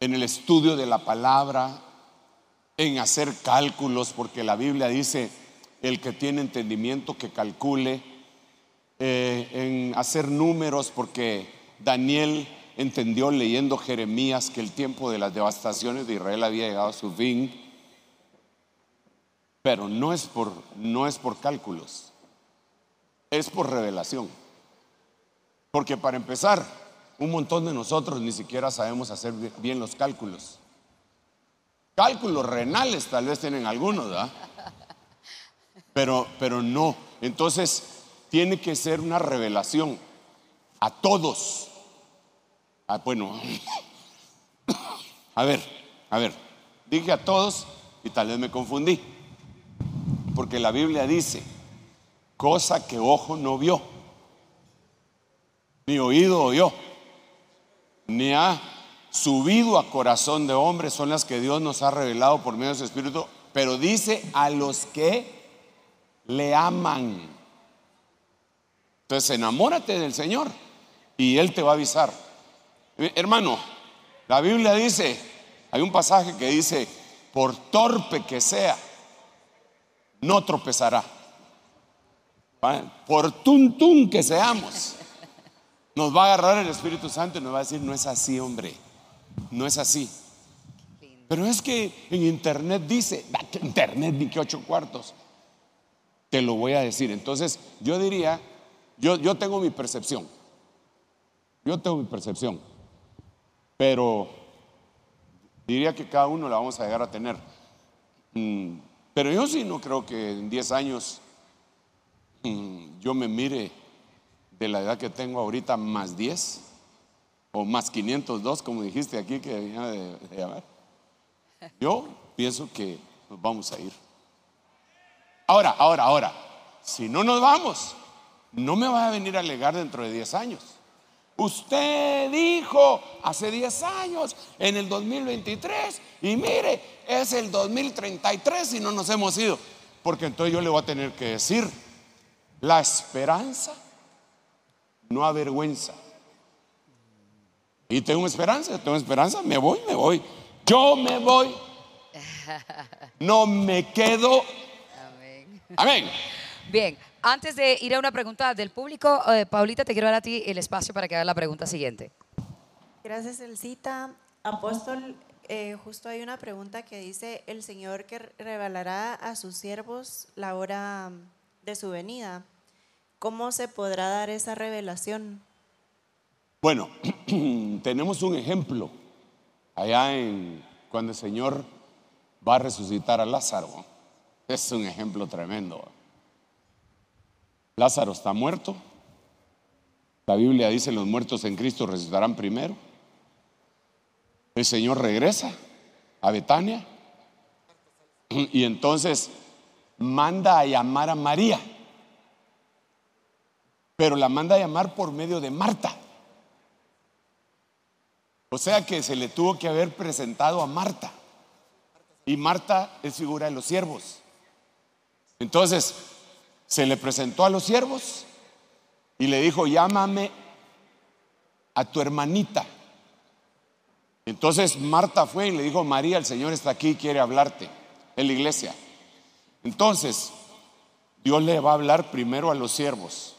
en el estudio de la palabra, en hacer cálculos, porque la Biblia dice, el que tiene entendimiento que calcule, eh, en hacer números, porque Daniel entendió leyendo Jeremías que el tiempo de las devastaciones de Israel había llegado a su fin, pero no es por, no es por cálculos, es por revelación. Porque para empezar, un montón de nosotros ni siquiera sabemos hacer bien los cálculos. Cálculos renales tal vez tienen algunos, ¿verdad? Pero, pero no. Entonces, tiene que ser una revelación a todos. Ah, bueno, [coughs] a ver, a ver, dije a todos y tal vez me confundí. Porque la Biblia dice, cosa que ojo no vio, ni oído oyó, ni ha subido a corazón de hombre, son las que Dios nos ha revelado por medio de su Espíritu, pero dice a los que le aman. Entonces enamórate del Señor y Él te va a avisar. Eh, Hermano, la Biblia dice, hay un pasaje que dice, por torpe que sea, no tropezará. Por tuntún que seamos, nos va a agarrar el Espíritu Santo y nos va a decir, no es así, hombre, no es así. Pero es que en internet dice, "Ah, que internet ni que ocho cuartos. Te lo voy a decir. Entonces, yo diría, yo, yo tengo mi percepción. Yo tengo mi percepción. Pero diría que cada uno la vamos a llegar a tener. Mm, pero yo sí no creo que en 10 años mm, yo me mire de la edad que tengo ahorita más 10 o más 502, como dijiste aquí que venía de, de llamar. Yo pienso que nos vamos a ir. Ahora, ahora, ahora, si no nos vamos, no me vas a venir a alegar dentro de 10 años. Usted dijo hace 10 años, en el 2023, y mire, es el 2033 y no nos hemos ido. Porque entonces yo le voy a tener que decir, la esperanza no avergüenza. Y tengo esperanza, tengo esperanza, me voy, me voy. Yo me voy. [laughs] No me quedo. Amén. Bien, antes de ir a una pregunta del público, eh, Paulita, te quiero dar a ti el espacio para que hagas la pregunta siguiente. Gracias, Elcita. Apóstol, eh, justo hay una pregunta que dice, el Señor que revelará a sus siervos la hora de su venida. ¿Cómo se podrá dar esa revelación? Bueno, [clears throat] tenemos un ejemplo allá en cuando el Señor va a resucitar a Lázaro. Es un ejemplo tremendo. Lázaro está muerto. La Biblia dice los muertos en Cristo resucitarán primero. El Señor regresa a Betania y entonces manda a llamar a María, pero la manda a llamar por medio de Marta. O sea que se le tuvo que haber presentado a Marta. Y Marta es figura de los siervos. Entonces, se le presentó a los siervos y le dijo, llámame a tu hermanita. Entonces Marta fue y le dijo, María, el Señor está aquí, quiere hablarte en la iglesia. Entonces, Dios le va a hablar primero a los siervos.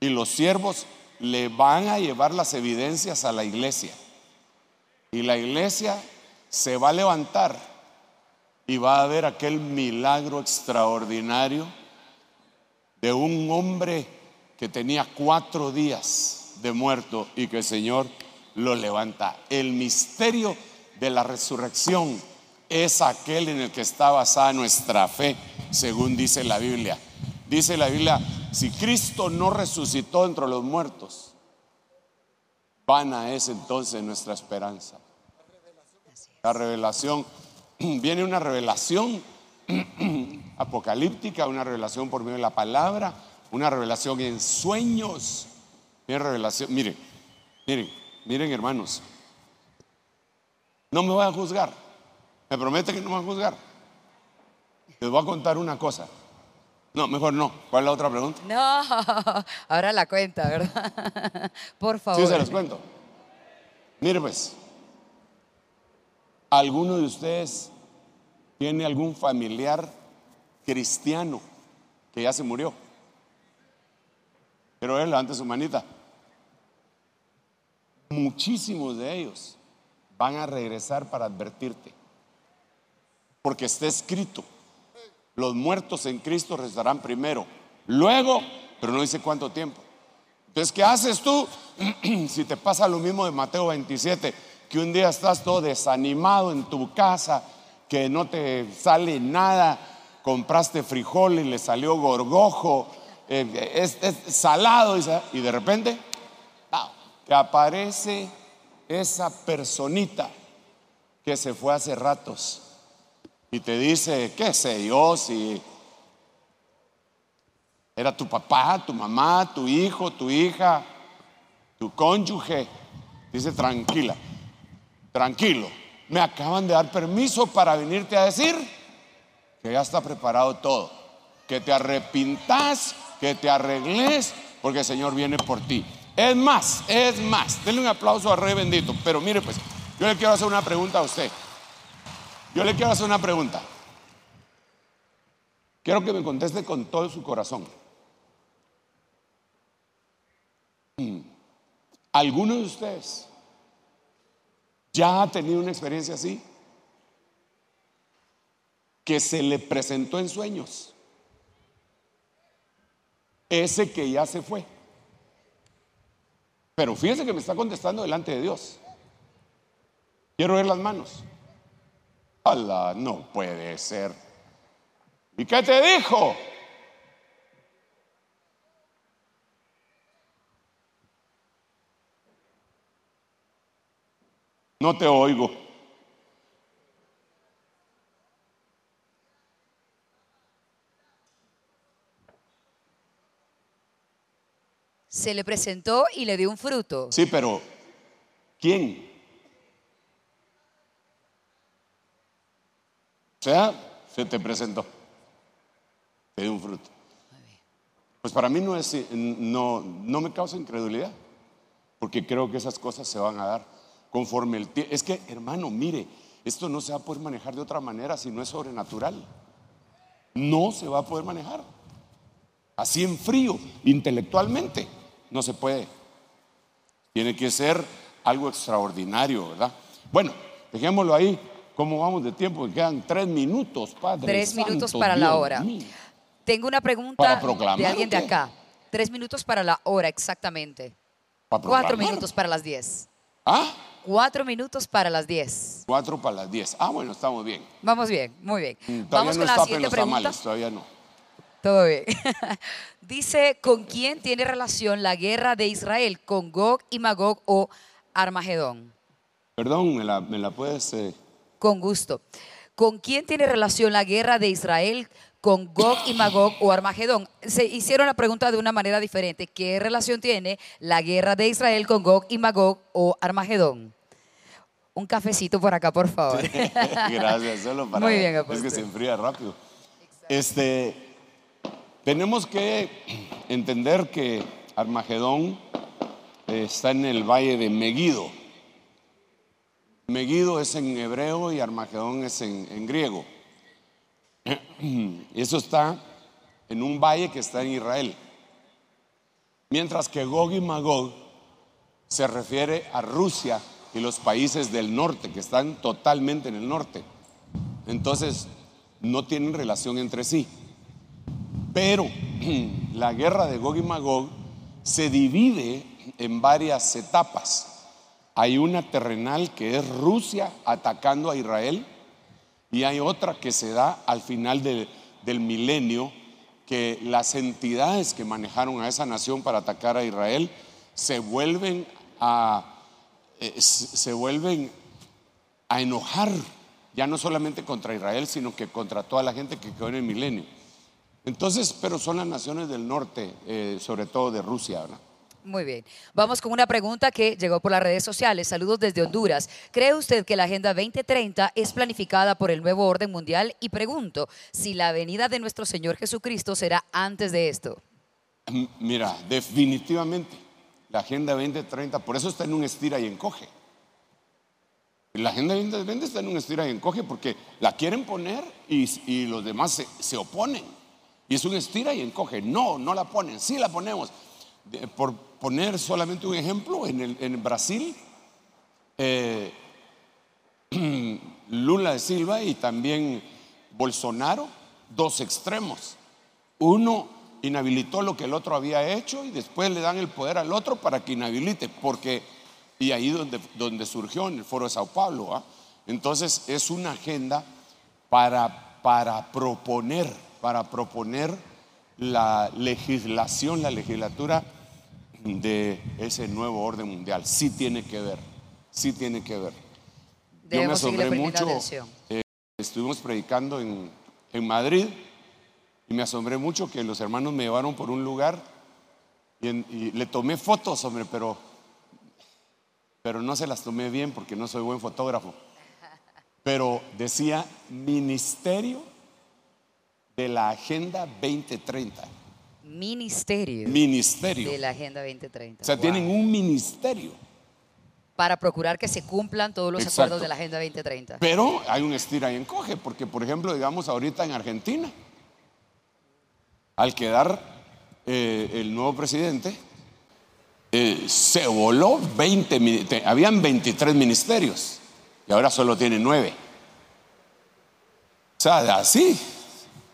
Y los siervos le van a llevar las evidencias a la iglesia. Y la iglesia se va a levantar y va a haber aquel milagro extraordinario de un hombre que tenía cuatro días de muerto y que el Señor lo levanta. El misterio de la resurrección es aquel en el que está basada nuestra fe, según dice la Biblia. Dice la Biblia, si Cristo no resucitó entre los muertos, vana es entonces nuestra esperanza. La revelación [clears throat] viene una revelación [clears throat] apocalíptica, una revelación por medio de la palabra, una revelación en sueños. Una revelación, miren, miren, miren hermanos, no me voy a juzgar, me promete que no me va a juzgar. Les voy a contar una cosa. No, mejor no. ¿Cuál es la otra pregunta? No, [laughs] ahora la cuenta, ¿verdad? [laughs] Por favor. Sí, se los cuento. Mire pues, ¿Alguno de ustedes tiene algún familiar cristiano que ya se murió? Pero él levante su manita. Muchísimos de ellos van a regresar para advertirte. Porque está escrito, los muertos en Cristo resucitarán primero. Luego, pero no dice cuánto tiempo. Entonces, ¿qué haces tú [clears throat] si te pasa lo mismo de Mateo 27? Que un día estás todo desanimado en tu casa, que no te sale nada, compraste frijol y le salió gorgojo, eh, es, salado y de repente te aparece esa personita que se fue hace ratos y te dice, qué sé yo, si era tu papá, tu mamá, tu hijo, tu hija, tu cónyuge, dice tranquila, tranquilo, me acaban de dar permiso para venirte a decir que ya está preparado todo, que te arrepintas, que te arregles, porque el Señor viene por ti. Es más, es más, denle un aplauso a Rey bendito, pero mire pues, yo le quiero hacer una pregunta a usted. Yo le quiero hacer una pregunta. Quiero que me conteste con todo su corazón. Hmm. ¿Alguno de ustedes ¿Ya ha tenido una experiencia así? Que se le presentó en sueños. Ese que ya se fue. Pero fíjese que me está contestando delante de Dios. Quiero ver las manos. ¡Hala! No puede ser. ¿Y qué te dijo? No te oigo. Se le presentó y le dio un fruto. Sí, pero ¿quién? O sea, se te presentó. Te dio un fruto. Pues para mí no es no, no me causa incredulidad, porque creo que esas cosas se van a dar conforme el tiempo. Es que, hermano, mire, esto no se va a poder manejar de otra manera si no es sobrenatural. No se va a poder manejar. Así en frío, intelectualmente, no se puede. Tiene que ser algo extraordinario, ¿verdad? Bueno, dejémoslo ahí. ¿Cómo vamos de tiempo? Quedan tres minutos, Padre. Tres Santo, minutos para la hora. mío. Tengo una ¿Para pregunta de alguien de acá. Tres minutos para la hora, exactamente. ¿Para Cuatro minutos para las diez. ¿Ah? Cuatro minutos para las diez. Cuatro para las diez. Ah, bueno, estamos bien. Vamos bien, muy bien. Mm, Todavía Vamos no con la siguiente los pregunta. tamales, todavía no. Todo bien. [laughs] Dice, ¿con quién tiene relación la guerra de Israel? ¿Con Gog y Magog o Armagedón? Perdón, ¿me la, me la puedes...? eh? Con gusto. ¿Con quién tiene relación la guerra de Israel? ¿Con Gog y Magog o Armagedón? Se hicieron la pregunta de una manera diferente. ¿Qué relación tiene la guerra de Israel con Gog y Magog o Armagedón? Un cafecito por acá, por favor. [laughs] Gracias, solo para... Muy bien, Es que se enfría rápido. Este, tenemos que entender que Armagedón eh, está en el valle de Megido. Megido es en hebreo y Armagedón es en, en griego. [clears throat] Eso está en un valle que está en Israel. Mientras que Gog y Magog se refiere a Rusia y los países del norte, que están totalmente en el norte. Entonces, no tienen relación entre sí. Pero [clears throat] la guerra de Gog y Magog se divide en varias etapas. Hay una terrenal que es Rusia atacando a Israel y hay otra que se da al final de- del milenio, que las entidades que manejaron a esa nación para atacar a Israel se vuelven a, eh, se vuelven a enojar, ya no solamente contra Israel, sino que contra toda la gente que quedó en el milenio. Entonces, pero son las naciones del norte, eh, sobre todo de Rusia, ¿verdad? Muy bien. Vamos con una pregunta que llegó por las redes sociales. Saludos desde Honduras. ¿Cree usted que la Agenda 2030 es planificada por el nuevo orden mundial? Y pregunto si la venida de nuestro Señor Jesucristo será antes de esto. Mira, definitivamente la Agenda 2030, por eso está en un estira y encoge. La Agenda 2030 está en un estira y encoge porque la quieren poner y, y los demás se, se oponen. Y es un estira y encoge. No, no la ponen, sí la ponemos. Por poner solamente un ejemplo, en, el- Brasil, eh, [clears throat] Lula de Silva y también Bolsonaro, dos extremos. Uno inhabilitó lo que el otro había hecho y después le dan el poder al otro para que inhabilite, porque, y ahí donde, donde surgió en el foro de Sao Paulo. ¿ah? Entonces es una agenda para, para proponer, para proponer la legislación, la legislatura de ese nuevo orden mundial. Sí tiene que ver, sí tiene que ver. Yo me asombré mucho. eh, estuvimos predicando en, en Madrid y me asombré mucho que los hermanos me llevaron por un lugar y, en- y le tomé fotos, hombre, pero, pero no se las tomé bien porque no soy buen fotógrafo. Pero decía Ministerio de la Agenda 2030. Ministerio. Ministerio. De la Agenda 2030. O sea, Wow. tienen un ministerio. Para procurar que se cumplan todos los Exacto. acuerdos de la Agenda 2030. Pero hay un estira y encoge, porque por ejemplo, digamos ahorita en Argentina, al quedar eh, el nuevo presidente, eh, se voló 20, mini- te- habían 23 ministerios y ahora solo tiene 9. O sea, así,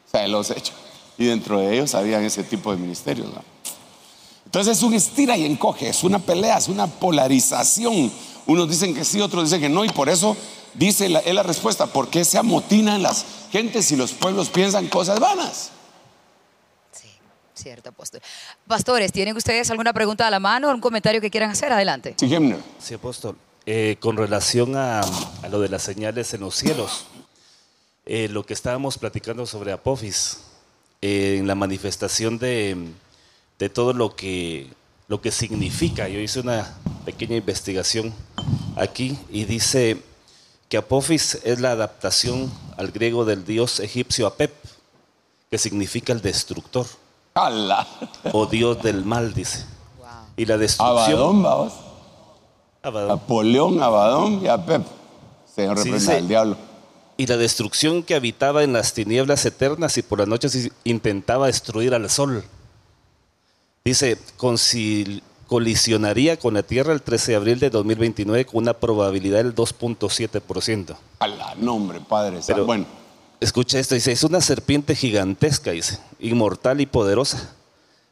o sea, los he hecho. Y dentro de ellos habían ese tipo de ministerios. ¿no? Entonces es un estira y encoge, es una pelea, es una polarización. Unos dicen que sí, otros dicen que no, y por eso dice la, es la respuesta, ¿por qué se amotinan las gentes y los pueblos piensan cosas vanas? Cierto, apóstol. Pastores, ¿tienen ustedes alguna pregunta a la mano o un comentario que quieran hacer? Adelante. Sí, Gemner. Sí, apóstol. Eh, con relación a, a lo de las señales en los cielos, eh, lo que estábamos platicando sobre Apophis, en la manifestación de, de todo lo que lo que significa. Yo hice una pequeña investigación aquí y dice que Apophis es la adaptación al griego del dios egipcio Apep, que significa el destructor. O dios del mal, dice. Y la destrucción. Abadón, vamos. Apoleón, Abadón y Apep. Señor Sí, reprenda al diablo. Y la destrucción que habitaba en las tinieblas eternas y por las noches intentaba destruir al sol. Dice, colisionaría con la Tierra el 13 de abril de 2029 con una probabilidad del 2.7%. A la nombre, Padre. Pero bueno, escucha esto, dice, es una serpiente gigantesca, dice, inmortal y poderosa,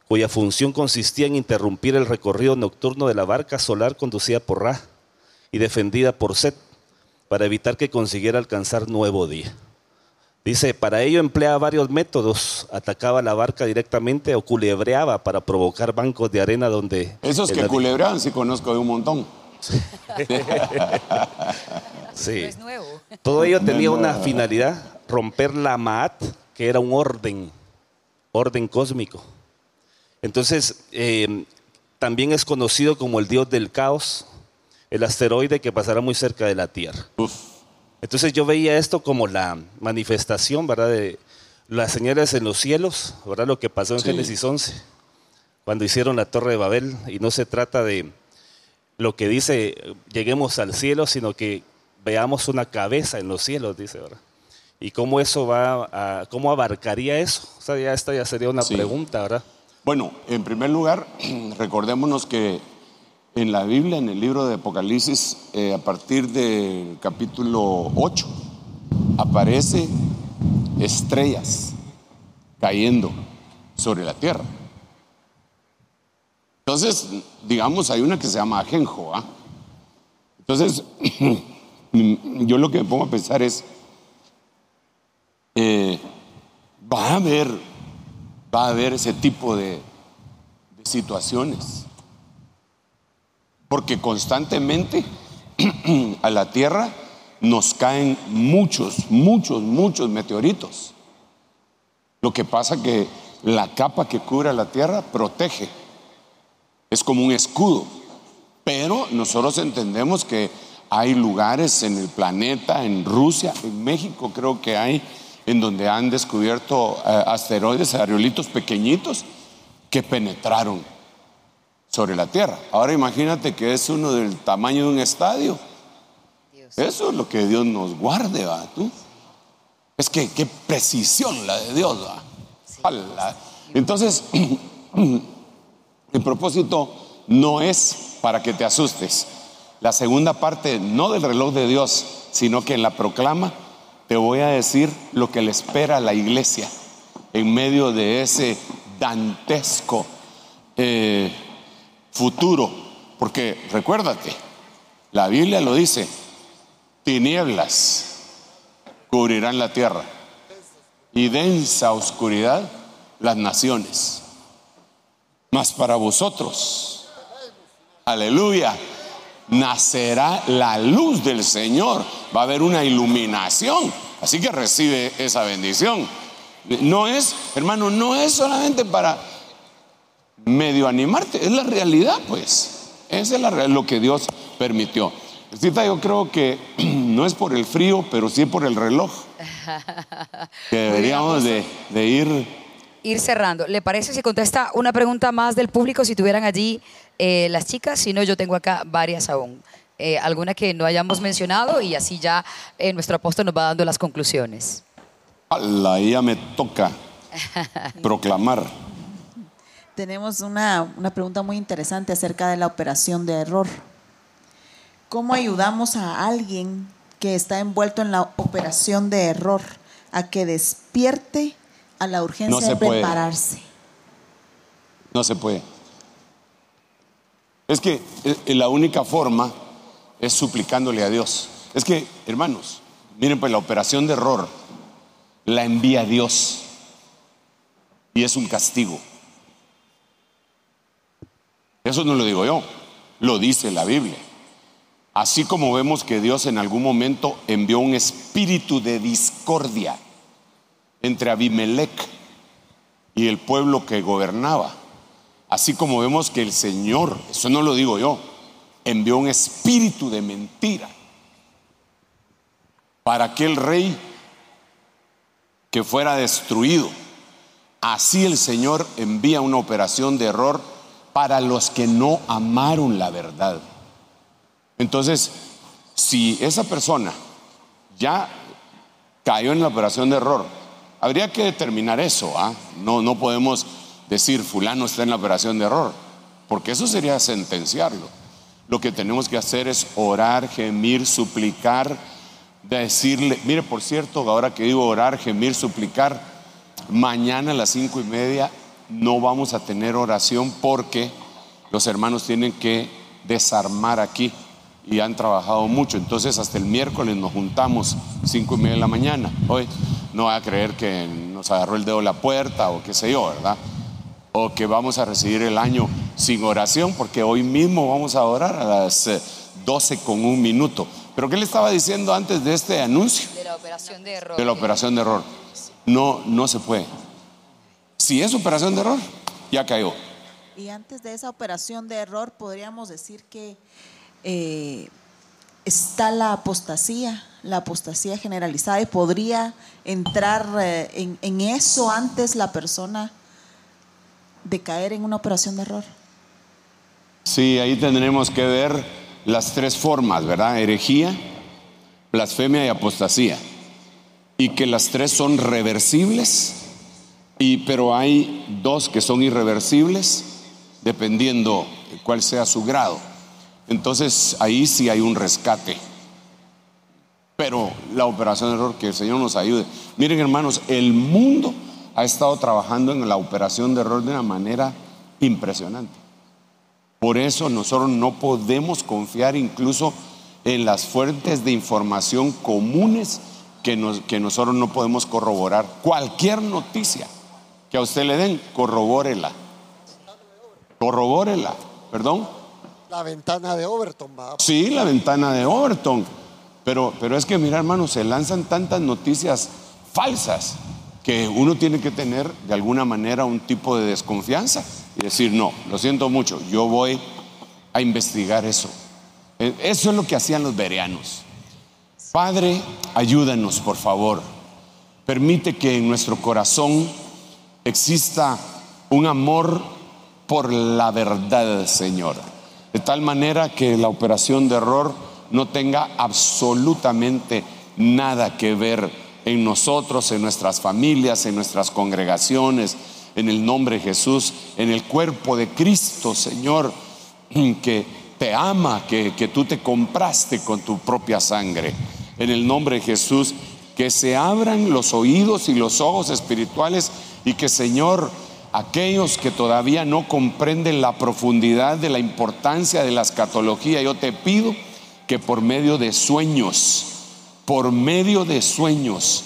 cuya función consistía en interrumpir el recorrido nocturno de la barca solar conducida por Ra y defendida por Set, para evitar que consiguiera alcanzar nuevo día. Dice, para ello empleaba varios métodos, atacaba la barca directamente o culebreaba para provocar bancos de arena donde... esos que culebrean sí conozco de un montón. Sí. Es nuevo. Todo ello tenía una finalidad, romper la Maat, que era un orden, orden cósmico. Entonces, eh, también es conocido como el dios del caos, el asteroide que pasará muy cerca de la Tierra. Entonces yo veía esto como la manifestación, ¿verdad? De las señales en los cielos, ¿verdad? Lo que pasó en Sí. Génesis 11, cuando hicieron la Torre de Babel, y no se trata de lo que dice, lleguemos al cielo, sino que veamos una cabeza en los cielos, dice, ¿verdad? Y cómo eso va a, cómo abarcaría eso. O sea, ya esta ya sería una Sí. pregunta, ¿verdad? Bueno, en primer lugar, [clears throat] recordémonos que en la Biblia, en el libro de Apocalipsis, eh, a partir del capítulo 8, aparece estrellas cayendo sobre la tierra. Entonces, digamos, hay una que se llama Ajenjo. ¿ah? Entonces, [clears throat] yo lo que me pongo a pensar es, eh, va a haber, va a haber ese tipo de, de situaciones. Porque constantemente [clears throat] a la Tierra nos caen muchos, muchos, muchos meteoritos. Lo que pasa que la capa que cubre la Tierra protege. Es como un escudo. Pero nosotros entendemos que hay lugares en el planeta, en Rusia, en México creo que hay, en donde han descubierto eh, asteroides, aerolitos pequeñitos que penetraron sobre la Tierra. Ahora imagínate que es uno del tamaño de un estadio. Eso es lo que Dios nos guarde, ¿va? ¿Tú? Es que qué precisión la de Dios, ¿va? Entonces, [clears throat] el propósito no es para que te asustes. La segunda parte, no del reloj de Dios, sino que en la proclama, te voy a decir lo que le espera a la iglesia en medio de ese dantesco eh, futuro. Porque recuérdate, la Biblia lo dice, tinieblas cubrirán la tierra y densa oscuridad las naciones. Mas para vosotros, aleluya, nacerá la luz del Señor. Va a haber una iluminación. Así que recibe esa bendición. No es, hermano, no es solamente para medio animarte, es la realidad, pues. Esa es la lo que Dios permitió. Cita, yo creo que [clears throat] no es por el frío, pero sí por el reloj. [laughs] Que deberíamos de, de ir Ir cerrando. ¿Le parece si contesta una pregunta más del público si tuvieran allí eh, las chicas? Si no, yo tengo acá varias aún. Eh, alguna que no hayamos mencionado y así ya eh, nuestro apóstol nos va dando las conclusiones. la ya me toca [laughs] proclamar. Tenemos una, una pregunta muy interesante acerca de la operación de error. ¿Cómo ayudamos a alguien que está envuelto en la operación de error a que despierte a la urgencia No de puede. prepararse? No se puede. Es que eh, la única forma es suplicándole a Dios. Es que, hermanos, miren, pues la operación de error la envía Dios y es un castigo. Eso no lo digo yo, lo dice la Biblia. Así como vemos que Dios en algún momento envió un espíritu de discordia entre Abimelech y el pueblo que gobernaba. Así como vemos que el Señor, eso no lo digo yo, envió un espíritu de mentira para aquel rey que fuera destruido. Así el Señor envía una operación de error para los que no amaron la verdad. Entonces, si esa persona ya cayó en la operación de error, habría que determinar eso. ¿ah? No, no podemos decir fulano está en la operación de error, porque eso sería sentenciarlo. Lo que tenemos que hacer es orar, gemir, suplicar, decirle, mire, por cierto, ahora que digo orar, gemir, suplicar, mañana a las cinco y media no vamos a tener oración porque los hermanos tienen que desarmar aquí y han trabajado mucho. Entonces hasta el miércoles nos juntamos cinco y media de la mañana. Hoy no va a creer que nos agarró el dedo la puerta o qué sé yo, ¿verdad? O que vamos a recibir el año sin oración porque hoy mismo vamos a orar a las 12 eh, con un minuto. Pero ¿qué le estaba diciendo antes de este anuncio? De la operación de error. De la operación de error. No, no se puede. Si es operación de error, ya cayó. Y antes de esa operación de error, podríamos decir que eh, está la apostasía, la apostasía generalizada, y podría entrar eh, en, en eso antes la persona de caer en una operación de error. Sí, ahí tendremos que ver las tres formas, ¿verdad? Herejía, blasfemia y apostasía. Y que las tres son reversibles, pero hay dos que son irreversibles, dependiendo cuál sea su grado. Entonces ahí sí hay un rescate. Pero la operación de error, que el Señor nos ayude. Miren hermanos, el mundo ha estado trabajando en la operación de error de una manera impresionante. Por eso nosotros no podemos confiar incluso en las fuentes de información comunes que nosotros no podemos corroborar. Cualquier noticia que a usted le den, corrobórela. Corrobórela, perdón. La ventana de Overton, va. Sí, la ventana de Overton. Pero, pero es que, mira, hermano, se lanzan tantas noticias falsas que uno tiene que tener de alguna manera un tipo de desconfianza y decir, no, lo siento mucho, yo voy a investigar eso. E, eso es lo que hacían los bereanos. Padre, ayúdanos, por favor. Permite que en nuestro corazón exista un amor por la verdad, Señor. De tal manera que la operación de error no tenga absolutamente nada que ver en nosotros, en nuestras familias, en nuestras congregaciones, en el nombre de Jesús, en el cuerpo de Cristo, Señor, que te ama, que, que tú te compraste con tu propia sangre. En el nombre de Jesús, que se abran los oídos y los ojos espirituales y que, Señor, aquellos que todavía no comprenden la profundidad de la importancia de la escatología, yo te pido que por medio de sueños, por medio de sueños,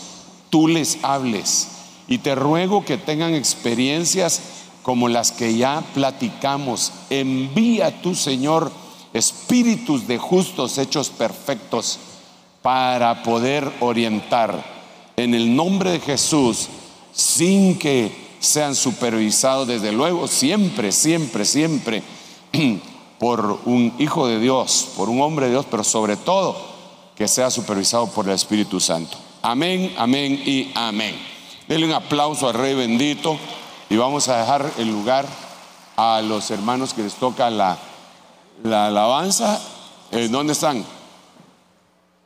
tú les hables y te ruego que tengan experiencias como las que ya platicamos. Envía tu Señor espíritus de justos hechos perfectos para poder orientar en el nombre de Jesús sin que sean supervisados desde luego siempre, siempre, siempre [clears throat] por un hijo de Dios, por un hombre de Dios, pero sobre todo que sea supervisado por el Espíritu Santo. Amén, amén y amén. Denle un aplauso al Rey bendito y vamos a dejar el lugar a los hermanos que les toca la, la alabanza. Eh, ¿Dónde están?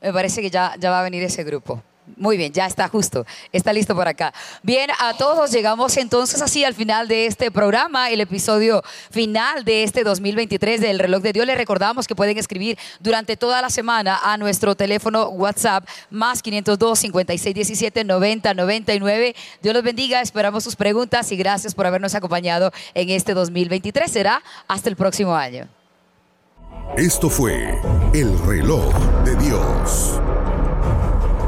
Me parece que ya, ya va a venir ese grupo. Muy bien, ya está justo, está listo por acá. Bien, a todos llegamos entonces así al final de este programa, el episodio final de este 2023 del reloj de Dios. Les recordamos que pueden escribir durante toda la semana a nuestro teléfono WhatsApp más 502 56 17 90 99. Dios los bendiga, esperamos sus preguntas y gracias por habernos acompañado en este 2023. Será hasta el próximo año. Esto fue el reloj de Dios.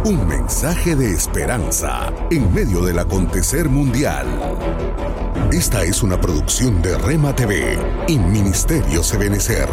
Un mensaje de esperanza en medio del acontecer mundial. Esta es una producción de Rema TV y Ministerio Sebenecer.